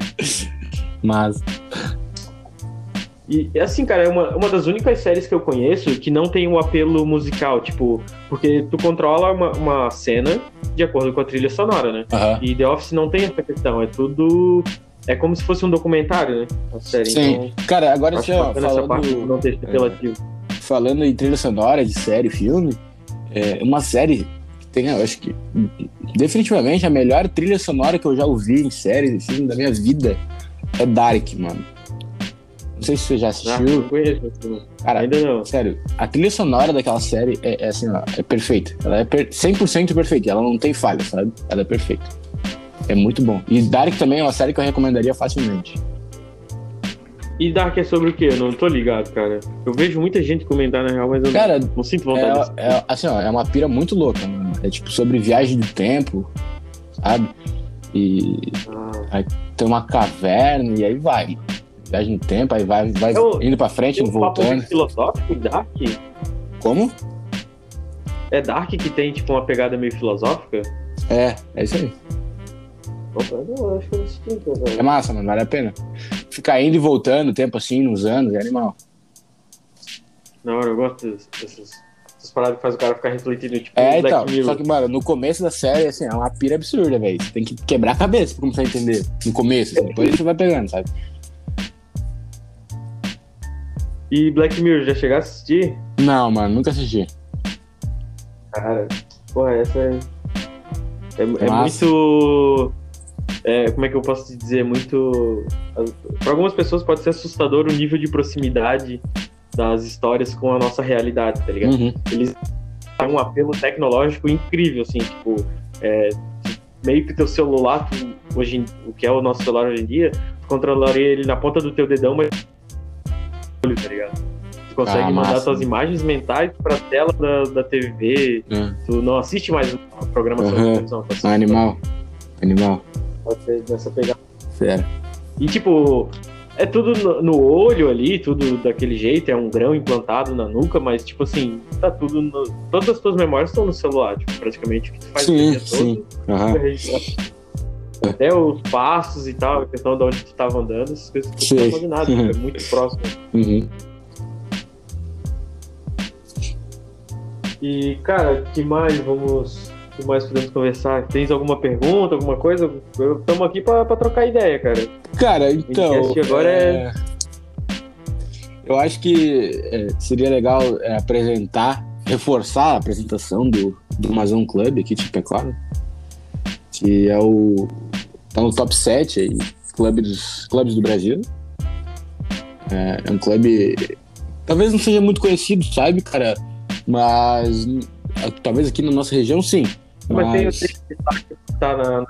Mas. E assim, cara, é uma, uma das únicas séries que eu conheço que não tem um apelo musical, tipo, porque tu controla uma, uma cena de acordo com a trilha sonora, né? E The Office não tem essa questão, é tudo. É como se fosse um documentário, né? A série. Sim. Então, cara, agora tinha falando, parte não ter é, falando em trilha sonora de série, filme, é uma série tem, eu acho que definitivamente a melhor trilha sonora que eu já ouvi em séries e filmes da minha vida é Dark, mano. Não sei se você já assistiu. Não conheço, Cara, ainda não. Sério, a trilha sonora daquela série é, é assim, ó, é perfeita. Ela é per 100% perfeita. Ela não tem falha, sabe? Ela é perfeita. É muito bom. E Dark também é uma série que eu recomendaria facilmente. E Dark é sobre o quê? Eu não tô ligado, cara. Eu vejo muita gente comentar na real, mas eu cara, não, não sinto vontade. É, é, assim, ó, é uma pira muito louca, mano. É tipo sobre viagem do tempo, sabe? E ah. aí tem uma caverna e aí vai. Viagem no tempo, aí vai, vai é indo pra frente, e voltando. Um filosófico Dark? Como? É Dark que tem tipo uma pegada meio filosófica? É, é isso aí. É massa, mano, vale a pena. Ficar indo e voltando, tempo assim, nos anos, é animal. Na hora, eu gosto dessas, dessas paradas que faz o cara ficar refletindo, tipo, É, então, só que, mano, no começo da série, assim, é uma pira absurda, velho. Você tem que quebrar a cabeça pra começar a entender. No começo, assim, depois você vai pegando, sabe? E Black Mirror, já chegasse a assistir? Não, mano, nunca assisti. Cara, porra, essa é. É, é muito. É, como é que eu posso te dizer? Muito. Para algumas pessoas pode ser assustador o nível de proximidade das histórias com a nossa realidade, tá ligado? Uhum. Eles têm um apelo tecnológico incrível, assim, tipo. É, meio que teu celular, tu, hoje, o que é o nosso celular hoje em dia, tu controlaria ele na ponta do teu dedão, mas. tá ligado? consegue ah, mandar suas imagens mentais pra tela da, da TV. É. Tu não assiste mais a programação uhum. televisão. Ah, animal. Animal. Pode ser dessa pegada. Sério. E tipo, é tudo no, olho ali, tudo daquele jeito, é um grão implantado na nuca, mas tipo assim, tá tudo. No, todas as tuas memórias estão no celular, tipo, praticamente o que tu faz sim, o dia sim. todo. Uhum. Até os passos e tal, a questão de onde tu estava andando, essas coisas tu não nada, uhum. é muito próximo. Uhum. E, cara, que mais vamos. Que mais podemos conversar? Tens alguma pergunta, alguma coisa? Estamos aqui para trocar ideia, cara. Cara, então. agora é... é... Eu acho que é, seria legal é, apresentar, reforçar a apresentação do, do Amazon Club aqui de Chapecó, que é o. tá no top 7 aí, clube dos, clubes do Brasil. É, é um clube. Talvez não seja muito conhecido, sabe, cara? Mas talvez aqui na nossa região, sim. Mas, mas... tem o destaque que tá na,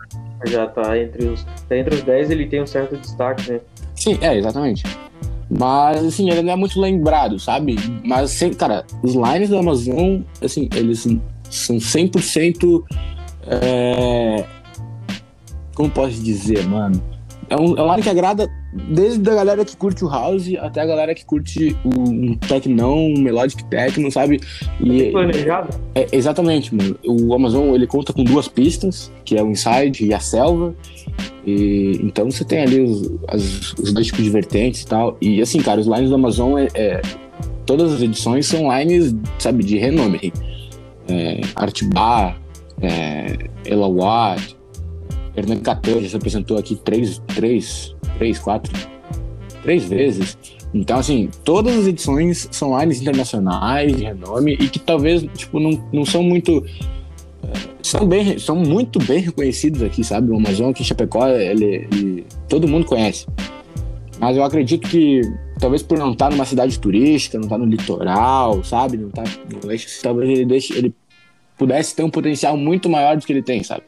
já tá entre os, tá entre os 10, ele tem um certo destaque, né? Sim, é, exatamente. Mas, assim, ele não é muito lembrado, sabe? Mas, assim, cara, os lines da Amazon, assim, eles são 100%. É... Como posso dizer, mano? É um, é um line que agrada desde a galera que curte o house até a galera que curte um technão, um melodic techno, sabe? E, planejado? É, exatamente, mano. O Amazon ele conta com duas pistas, que é o Inside e a Selva. E, então você tem ali os, as, os dois tipos de vertentes e tal. E assim, cara, os lines do Amazon é, é todas as edições são lines, sabe, de renome. É, Artbar, é, Ela Watt, Hernani 14 se apresentou aqui três, três três, quatro, três vezes. Então, assim, todas as edições são lines internacionais de renome e que talvez, tipo, não, não são muito. Eh, são, bem, são muito bem reconhecidos aqui, sabe? O Amazon aqui Chapecó, ele, ele, todo mundo conhece. Mas eu acredito que, talvez por não estar numa cidade turística, não estar no litoral, sabe? Não estar no eixo, talvez ele, deixe, ele pudesse ter um potencial muito maior do que ele tem, sabe?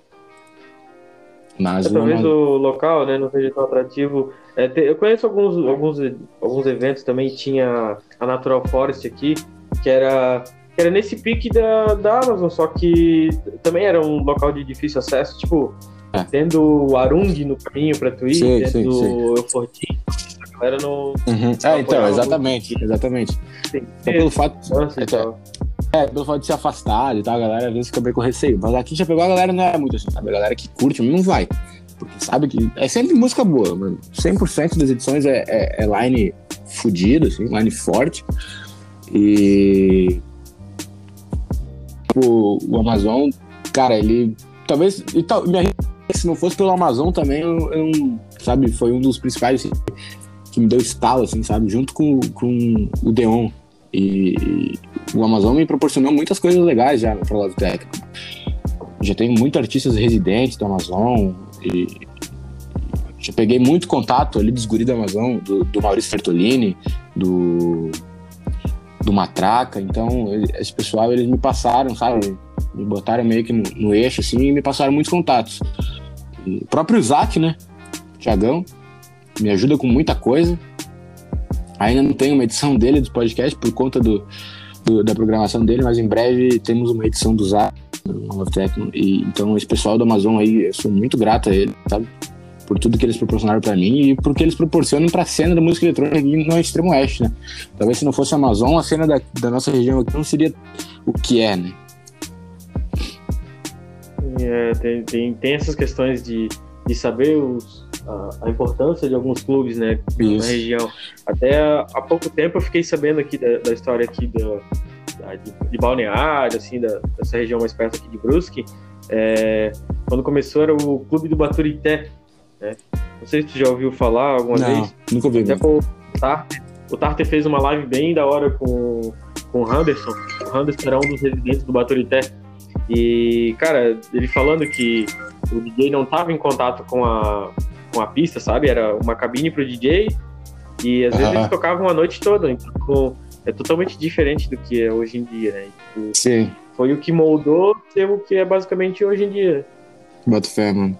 Mas é, talvez não... o local né, não seja tão atrativo. É, te, eu conheço alguns, alguns, alguns eventos também, tinha a Natural Forest aqui, que era, que era nesse pique da, da Amazon, só que também era um local de difícil acesso, tipo, é. tendo o Arung no caminho para tu ir, sim, tendo o Eufortin, a galera não. Uhum. É, então, exatamente, muito. exatamente. Sim. Então, pelo fato. Nossa, é, é, pelo fato de se afastar e tal, a galera às vezes fica bem com receio. Mas aqui já pegou a galera, não é muito assim, sabe? A galera que curte não vai. Porque sabe que é sempre música boa, mano. 100% das edições é, é, é line fudido, assim, line forte. E. O, o Amazon, cara, ele. Talvez. E tal, minha, se não fosse pelo Amazon também, eu, eu, sabe, foi um dos principais assim, que me deu estalo, assim, sabe? Junto com, com o Deon. E o Amazon me proporcionou muitas coisas legais já no lado técnico. Já tenho muitos artistas residentes do Amazon e já peguei muito contato ali dos guri do Amazon, do, do Maurício Fertolini, do, do Matraca. Então, esse pessoal, eles me passaram, sabe? Me botaram meio que no, no eixo, assim, e me passaram muitos contatos. E o próprio Isaac, né? Tiagão, me ajuda com muita coisa. Ainda não tenho uma edição dele do podcast por conta do, do, da programação dele, mas em breve temos uma edição do Zap, do Tecno. E então esse pessoal do Amazon aí, eu sou muito grato a ele, sabe? Por tudo que eles proporcionaram para mim e por que eles proporcionam para a cena da música eletrônica aqui no extremo oeste, né? Talvez se não fosse a Amazon, a cena da, da nossa região aqui não seria o que é, né? É, tem, tem, tem essas questões de, de saber os, a, a, importância de alguns clubes, né, Isso. na região. Até há pouco tempo eu fiquei sabendo aqui da, da história aqui da, da de, de, Balneário, assim, da, dessa região mais perto aqui de Brusque. É, quando começou era o Clube do Baturité, né? Não sei se tu já ouviu falar alguma não, vez. Nunca ouvi. Até o Tarter fez uma live bem da hora com, com o Henderson. O Henderson era um dos residentes do Baturité. E, cara, ele falando que o DJ não tava em contato com a, com a pista, sabe? Era uma cabine pro DJ e às vezes eles tocavam a noite toda. Então, é totalmente diferente do que é hoje em dia, né? Tipo, Sim. Foi o que moldou ser o que é basicamente hoje em dia. Bota fé, mano.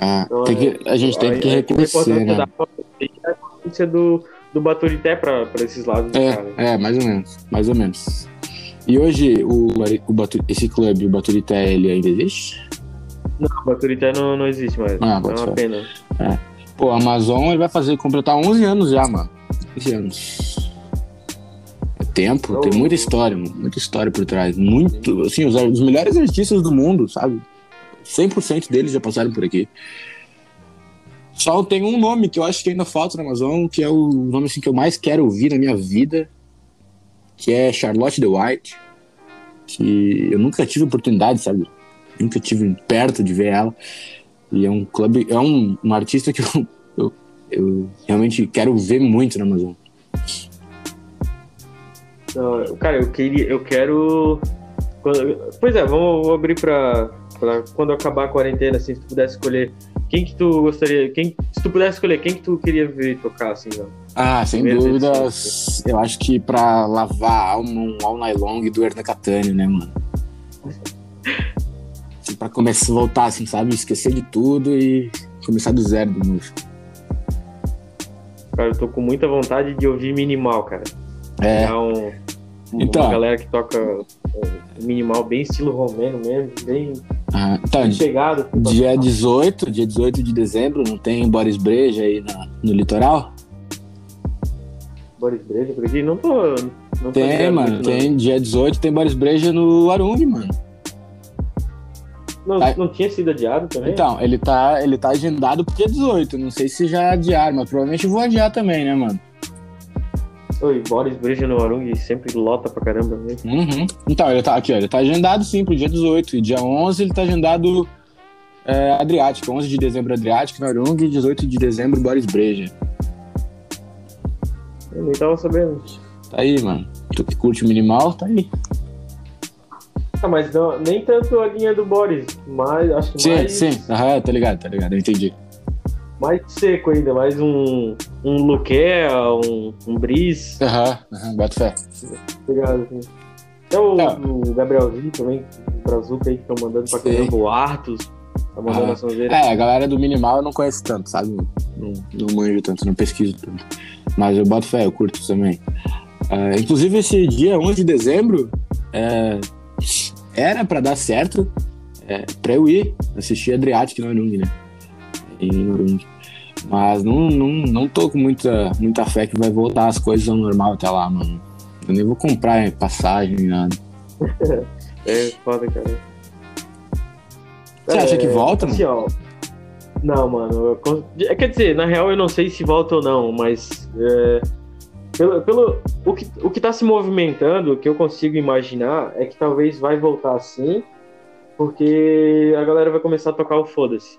Ah, então, tem que, a gente tem que reconhecer, né? A importância do, do Baturité pra esses lados. É, cara. é, mais ou menos. Mais ou menos. E hoje, o, o Batu, esse clube, o Baturité, ele ainda existe? Não, o Baturité não, não existe mais. Ah, é uma pena. É. Pô, a Amazon ele vai fazer completar 11 anos já, mano. 11 anos. É tempo, tem muita história, mano. Muita história por trás. Muito, assim, os, os melhores artistas do mundo, sabe? 100% deles já passaram por aqui. Só tem um nome que eu acho que ainda falta na Amazon, que é o nome assim, que eu mais quero ouvir na minha vida, que é Charlotte the White, que eu nunca tive oportunidade, sabe? Nunca tive perto de ver ela. E é um clube, é um, um artista que eu, eu, eu, realmente quero ver muito na Amazon. cara, eu queria, eu quero. Pois é, vamos, vamos abrir para quando acabar a quarentena, assim, se tu pudesse escolher quem que tu gostaria, quem, se tu pudesse escolher, quem que tu queria ver tocar, assim, ó? Ah, sem dúvidas, eu acho que pra lavar a alma, um All Night Long do Hernan Catani, né, mano? assim, pra começar a voltar, assim, sabe? Esquecer de tudo e começar do zero de novo. Cara, eu tô com muita vontade de ouvir minimal, cara. É. é um, então, uma galera que toca minimal bem estilo romeno mesmo, bem ah, tá, chegado. Dia 18, dia 18 de dezembro, não tem Boris Breja aí na, no litoral? Boris Breja por aqui? Não tô. Não tem, mano, muito, tem. Não. Dia 18 tem Boris Breja no Arung, mano. Não, tá. não tinha sido adiado também? Então, ele tá, ele tá agendado pro dia 18. Não sei se já adiaram, mas provavelmente vou adiar também, né, mano? Oi, Boris Breja no Arung sempre lota pra caramba mesmo. Uhum. Então, ele tá aqui, ó, ele tá agendado sim pro dia 18. E dia 11 ele tá agendado é, Adriático. 11 de dezembro Adriático no Arung e 18 de dezembro Boris Breja. Eu nem tava sabendo. Tá aí, mano. Tu que curte o minimal, tá aí. Ah, mas não, nem tanto a linha do Boris, mas acho que sim, mais... Sim, sim. Aham, tá ligado, tá ligado, eu entendi mais seco ainda, mais um, um Luquer, um, um Briz. Aham, uhum, bota fé. Obrigado, assim. Até o, é. o Gabrielzinho também, o Brazuca aí que estão mandando pra caramba, o Artus. Tá mandando uhum. a. É, a galera do Minimal eu não conheço tanto, sabe? Não, não manjo tanto, não pesquiso tanto. Mas eu boto fé, eu curto também. Uh, inclusive, esse dia 11 de dezembro é, era pra dar certo é, pra eu ir assistir Adriático no Arung, né? Em Arung. Mas não, não, não tô com muita, muita fé que vai voltar as coisas ao normal até lá, mano. Eu nem vou comprar passagem nem nada. é foda, cara. Você é, acha que volta, assim, mano? Ó, não, mano. Eu, quer dizer, na real eu não sei se volta ou não, mas. É, pelo, pelo, o, que, o que tá se movimentando, o que eu consigo imaginar, é que talvez vai voltar sim, porque a galera vai começar a tocar o foda-se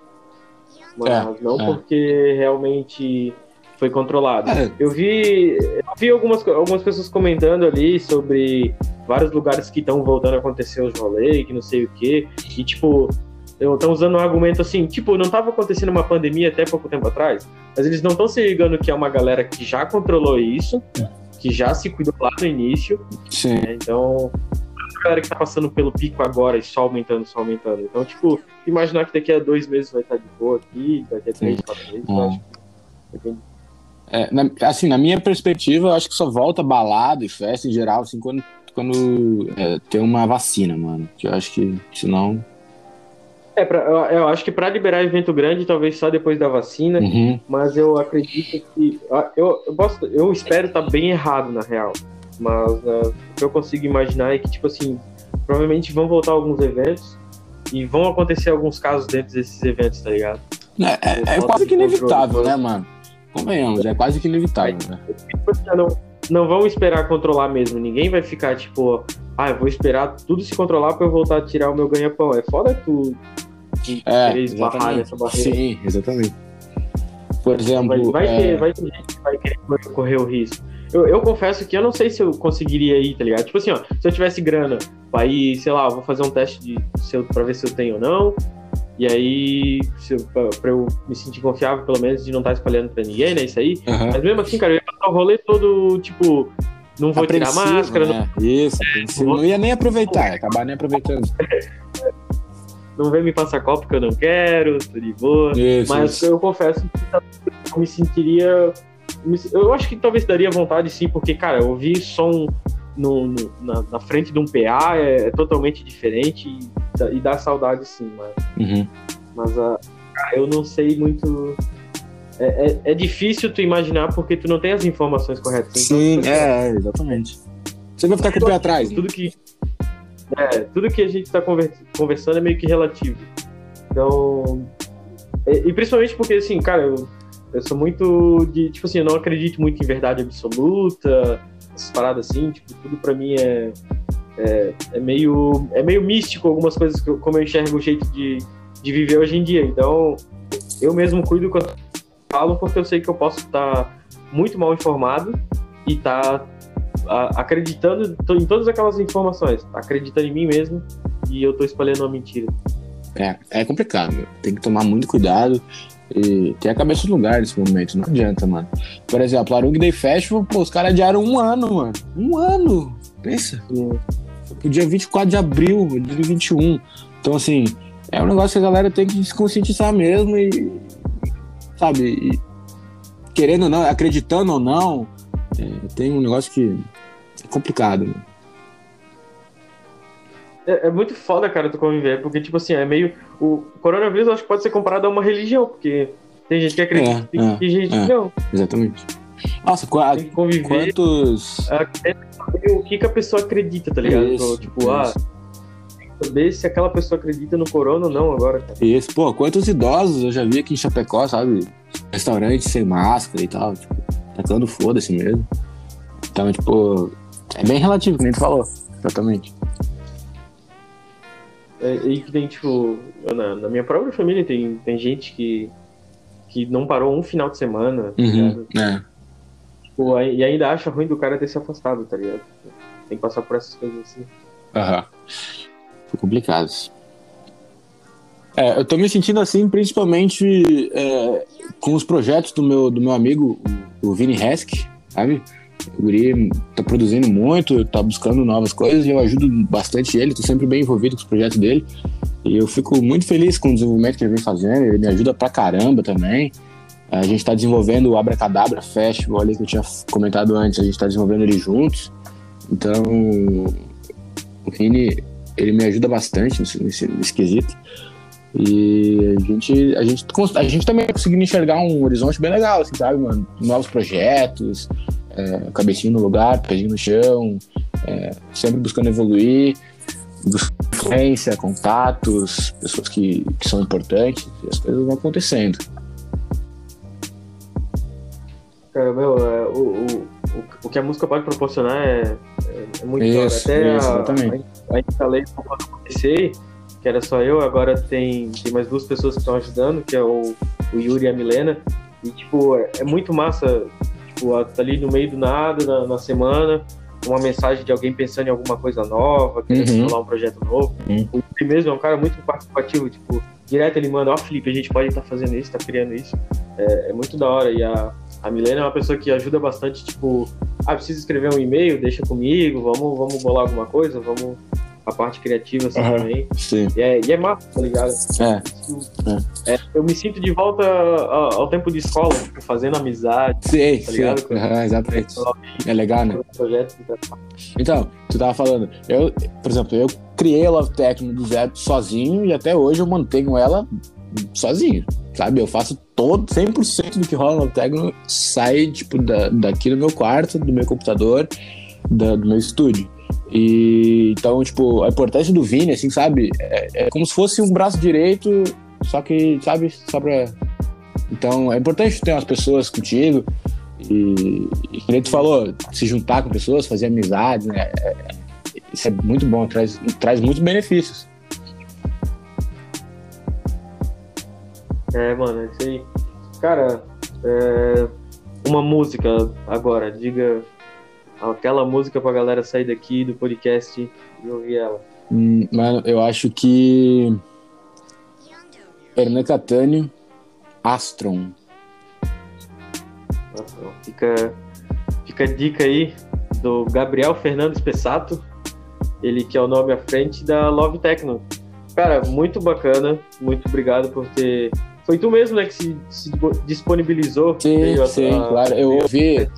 mas é, não é. porque realmente foi controlado. É. Eu vi, eu vi algumas, algumas pessoas comentando ali sobre vários lugares que estão voltando a acontecer os rolês, que não sei o quê, e tipo, estão usando um argumento assim, tipo, não estava acontecendo uma pandemia até pouco tempo atrás, mas eles não estão se ligando que é uma galera que já controlou isso, que já se cuidou lá no início. Sim. Né? Então, galera que tá passando pelo pico agora e só aumentando, só aumentando. Então, tipo, imaginar que daqui a dois meses vai estar de boa aqui, daqui a três, quatro meses, hum. eu acho que... É, na, assim, na minha perspectiva, eu acho que só volta balada e festa em geral, assim, quando, quando é, tem uma vacina, mano. Que eu acho que, senão... É, pra, eu, eu, acho que para liberar evento grande, talvez só depois da vacina, uhum. mas eu acredito que. Eu, eu, posso, eu espero estar tá bem errado, na real. Mas né, o que eu consigo imaginar é que, tipo assim, provavelmente vão voltar alguns eventos e vão acontecer alguns casos dentro desses eventos, tá ligado? É, é, é quase que inevitável, né, mano? Convenhamos, é quase que inevitável, né? Não, não vão esperar controlar mesmo. Ninguém vai ficar, tipo, ah, eu vou esperar tudo se controlar pra eu voltar a tirar o meu ganha-pão. É foda tu é, esbarrar nessa barreira. Sim, exatamente. Por exemplo. Vai, vai, é... ter, vai ter gente que vai querer correr o risco. Eu, eu, confesso que eu não sei se eu conseguiria ir, tá ligado? Tipo assim, ó, se eu tivesse grana pra ir, sei lá, vou fazer um teste de se eu, pra ver se eu tenho ou não. E aí, se eu, pra, pra eu me sentir confiável, pelo menos, de não estar tá espalhando pra ninguém, né? Isso aí. Uhum. Mas mesmo assim, cara, eu ia passar o rolê todo, tipo, não vou tirar máscara. Né? Não... Isso, é, não, não ia nem aproveitar, ia acabar nem aproveitando. não vem me passar copo que eu não quero, tô de boa. Isso, mas isso. eu confesso que eu me sentiria eu acho que talvez daria vontade sim, porque, cara, ouvir som no, no na, na, frente de um PA é, é totalmente diferente e, e, dá saudade sim, mas, uhum. mas a, ah, eu não sei muito. É, é, é, difícil tu imaginar porque tu não tem as informações corretas. Então, sim, então, é, exatamente. Você vai ficar com o pé atrás. Tudo que, é, tudo que a gente está conversando é meio que relativo. Então. E, e principalmente porque, assim, cara, eu, eu sou muito de, tipo assim, eu não acredito muito em verdade absoluta, essas paradas assim, tipo, tudo pra mim é, é, é meio, é meio místico algumas coisas, que eu, como eu enxergo o jeito de, de viver hoje em dia. Então, eu mesmo cuido eu falo, porque eu sei que eu posso estar muito mal informado e estar tá acreditando em todas aquelas informações, acreditando em mim mesmo e eu tô espalhando uma mentira. É, é complicado, tem que tomar muito cuidado e ter a cabeça no lugar nesse momento, não adianta, mano. Por exemplo, a Arung Day Festival, pô, os caras adiaram um ano, mano. Um ano! Pensa. O dia 24 de abril de 2021. Então, assim, é um negócio que a galera tem que se conscientizar mesmo e. Sabe? E, querendo ou não, acreditando ou não, é, tem um negócio que é complicado, mano. É, é, muito foda, cara, tu conviver, porque, tipo assim, é meio. O coronavírus acho que pode ser comparado a uma religião, porque tem gente que acredita é, e tem gente é, que não. Exatamente. Nossa, qu tem que conviver, quantos. É, o que, que a pessoa acredita, tá ligado? Isso, tipo, ah, isso. ah. Saber se aquela pessoa acredita no corona ou não agora, cara. Isso, pô, quantos idosos eu já vi aqui em Chapecó, sabe? Restaurante sem máscara e tal, tipo, tacando foda-se mesmo. Então, tipo, é bem relativo, como a gente falou, exatamente. É, e que tem, tipo, na, na, minha própria família tem, tem gente que, que não parou um final de semana, tá uhum, é. Tipo, e ainda acha ruim do cara ter se afastado, tá ligado? Tem que passar por essas coisas assim. Aham. Uhum. Complicado. É, eu tô me sentindo assim, principalmente é, com os projetos do meu, do meu amigo, o Vini Hesk, sabe? O Guri tá produzindo muito, tá buscando novas coisas e eu ajudo bastante ele, tô sempre bem envolvido com os projetos dele. E eu fico muito feliz com o desenvolvimento que ele vem fazendo, ele me ajuda pra caramba também. A gente está desenvolvendo o Abracadabra Festival ali que eu tinha comentado antes, a gente está desenvolvendo ele juntos. Então, o Vini, ele me ajuda bastante nesse, nesse, quesito. E a gente, a gente, a gente também tá conseguindo enxergar um horizonte bem legal, assim, sabe, mano? Novos projetos, é, cabecinho no lugar, pezinho no chão, é, sempre buscando evoluir, buscando influência, contatos, pessoas que, que são importantes, e as coisas vão acontecendo. Cara, meu, é, o, o, o que a música pode proporcionar é, é, muito isso, Até isso, a, exatamente. a, a instalei quando eu comecei, que era só eu, agora tem, tem mais duas pessoas que estão ajudando, que é o, o Yuri e a Milena. E, tipo, é, é muito massa tipo, tá ali no meio do nada, na, na semana, uma mensagem de alguém pensando em alguma coisa nova, querendo uhum. falar um projeto novo. Uhum. O Felipe mesmo é um cara muito participativo, tipo, direto ele manda, ó, oh, Felipe, a gente pode estar tá fazendo isso, tá criando isso. É, é, muito da hora. E a, a Milena é uma pessoa que ajuda bastante, tipo, ah, precisa escrever um e-mail, deixa comigo, vamos, vamos bolar alguma coisa, vamos a parte criativa assim uhum, também. Sim. E é, e é massa, tá ligado? É. é. eu me sinto de volta ao, ao, tempo de escola, tipo, fazendo amizade. Sim, tá ligado? Sim. Uhum, exatamente. É legal, né? Então, tu tava falando, eu, por exemplo, eu criei a Love Techno do zero sozinho e até hoje eu mantenho ela sozinho, sabe? Eu faço todo, 100% do que rola no Love Techno sai, tipo, da, daqui do meu quarto, do meu computador, da, do meu estúdio. E então, tipo, a importância do Vini, assim, sabe? É, é, como se fosse um braço direito, só que, sabe, só pra. Então, é importante ter umas pessoas contigo. E, e como tu falou, se juntar com pessoas, fazer amizade, né? É, isso é muito bom, traz, traz muitos benefícios. É, mano, é isso aí. Cara, é, uma música agora, diga aquela música pra galera sair daqui do podcast e ouvir ela. Hum, mano, eu acho que. Hernan Catânio, Astron. Fica, fica a dica aí do Gabriel Fernando Spessato, ele que é o nome à frente da Love Techno. Cara, muito bacana, muito obrigado por ter. Foi tu mesmo, né, que se, se disponibilizou? Sim, sim, a... claro. Eu ouvi.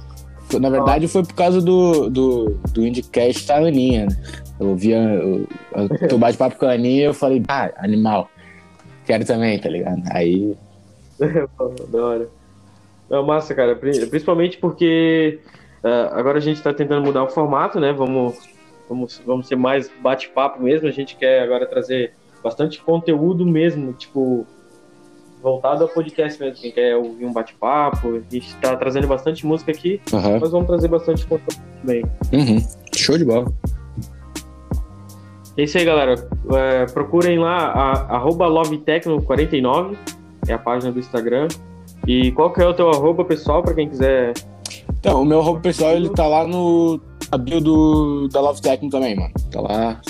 Na verdade, foi por causa do, do, do Indicast da Aninha, né? Eu ouvia o teu bate-papo com a Aninha e eu falei, ah, animal. Quero também, tá ligado? Aí. da hora. Não, massa, cara. Principalmente porque uh, agora a gente tá tentando mudar o formato, né? Vamos, vamos, vamos ser mais bate-papo mesmo. A gente quer agora trazer bastante conteúdo mesmo, tipo, voltado ao podcast mesmo. Quem quer ouvir um bate-papo, a gente tá trazendo bastante música aqui, uhum. mas vamos trazer bastante conteúdo também. Uhum. Show de bola. É isso aí, galera. É, procurem lá LoveTecno49, é a página do Instagram. E qual que é o teu arroba pessoal para quem quiser? Então, o meu arroba pessoal ele tá lá no a bio do, da Love Techno também, mano. Tá lá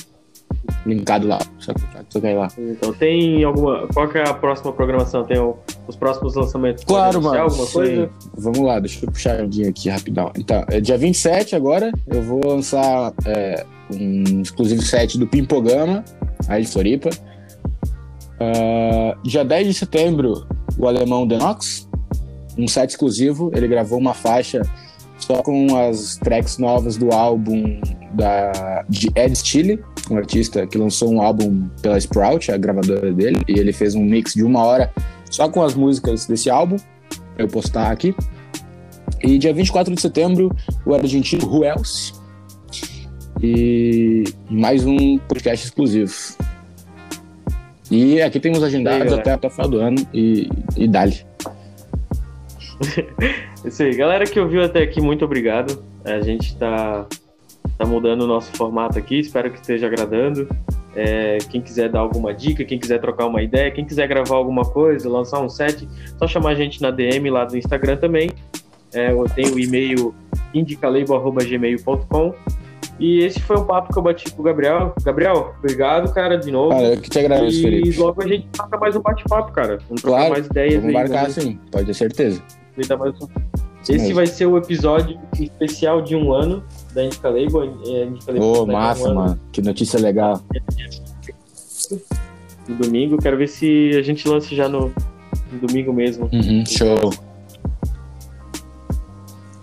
linkado lá. Só, só cair lá. Então tem alguma. Qual que é a próxima programação? Tem o, os próximos lançamentos? Claro, mano. Alguma sim. coisa? Vamos lá, deixa eu puxar um dia aqui rapidão. Então, é dia 27 agora, eu vou lançar é, um exclusivo set do Pimpogama, aí de Floripa. Uh, dia 10 de setembro, o alemão Denox, um set exclusivo. Ele gravou uma faixa só com as tracks novas do álbum da, de Ed Stille, um artista que lançou um álbum pela Sprout, a gravadora dele, e ele fez um mix de uma hora só com as músicas desse álbum. Eu postar aqui. E dia 24 de setembro, o argentino Else, e mais um podcast exclusivo. E aqui temos agendados até, até o final do ano e, e dali. Isso aí. Galera que ouviu até aqui, muito obrigado. A gente está tá mudando o nosso formato aqui, espero que esteja agradando. É, quem quiser dar alguma dica, quem quiser trocar uma ideia, quem quiser gravar alguma coisa, lançar um set, só chamar a gente na DM lá do Instagram também. É, eu tenho o e-mail indicalabel.gmail.com e esse foi um papo que eu bati com o Gabriel. Gabriel, obrigado, cara, de novo. Cara, eu que te agradeço, e Felipe. E logo a gente toca mais um bate-papo, cara. Vamos trocar claro, mais ideias vamos aí. Vamos marcar, sim, pode ter certeza. Esse vai ser o episódio especial de um ano da Indica Label. Indica Label oh, massa, um mano. Que notícia legal. No domingo, quero ver se a gente lança já no, no domingo mesmo. Uhum, show.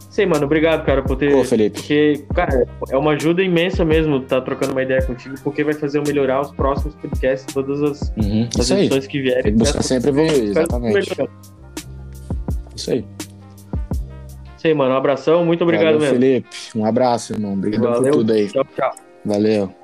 Sei, mano, obrigado, cara, por ter. Ô, Felipe. Porque, cara, é uma ajuda imensa mesmo estar tá trocando uma ideia contigo, porque vai fazer eu melhorar os próximos podcasts, todas as, uhum, as edições aí. que vierem. Tem que buscar sempre evoluir, exatamente. Isso aí. Sei, mano. Um abração, muito obrigado Valeu, mesmo. Felipe, um abraço, irmão. Obrigado Valeu. por tudo aí. Tchau, tchau. Valeu.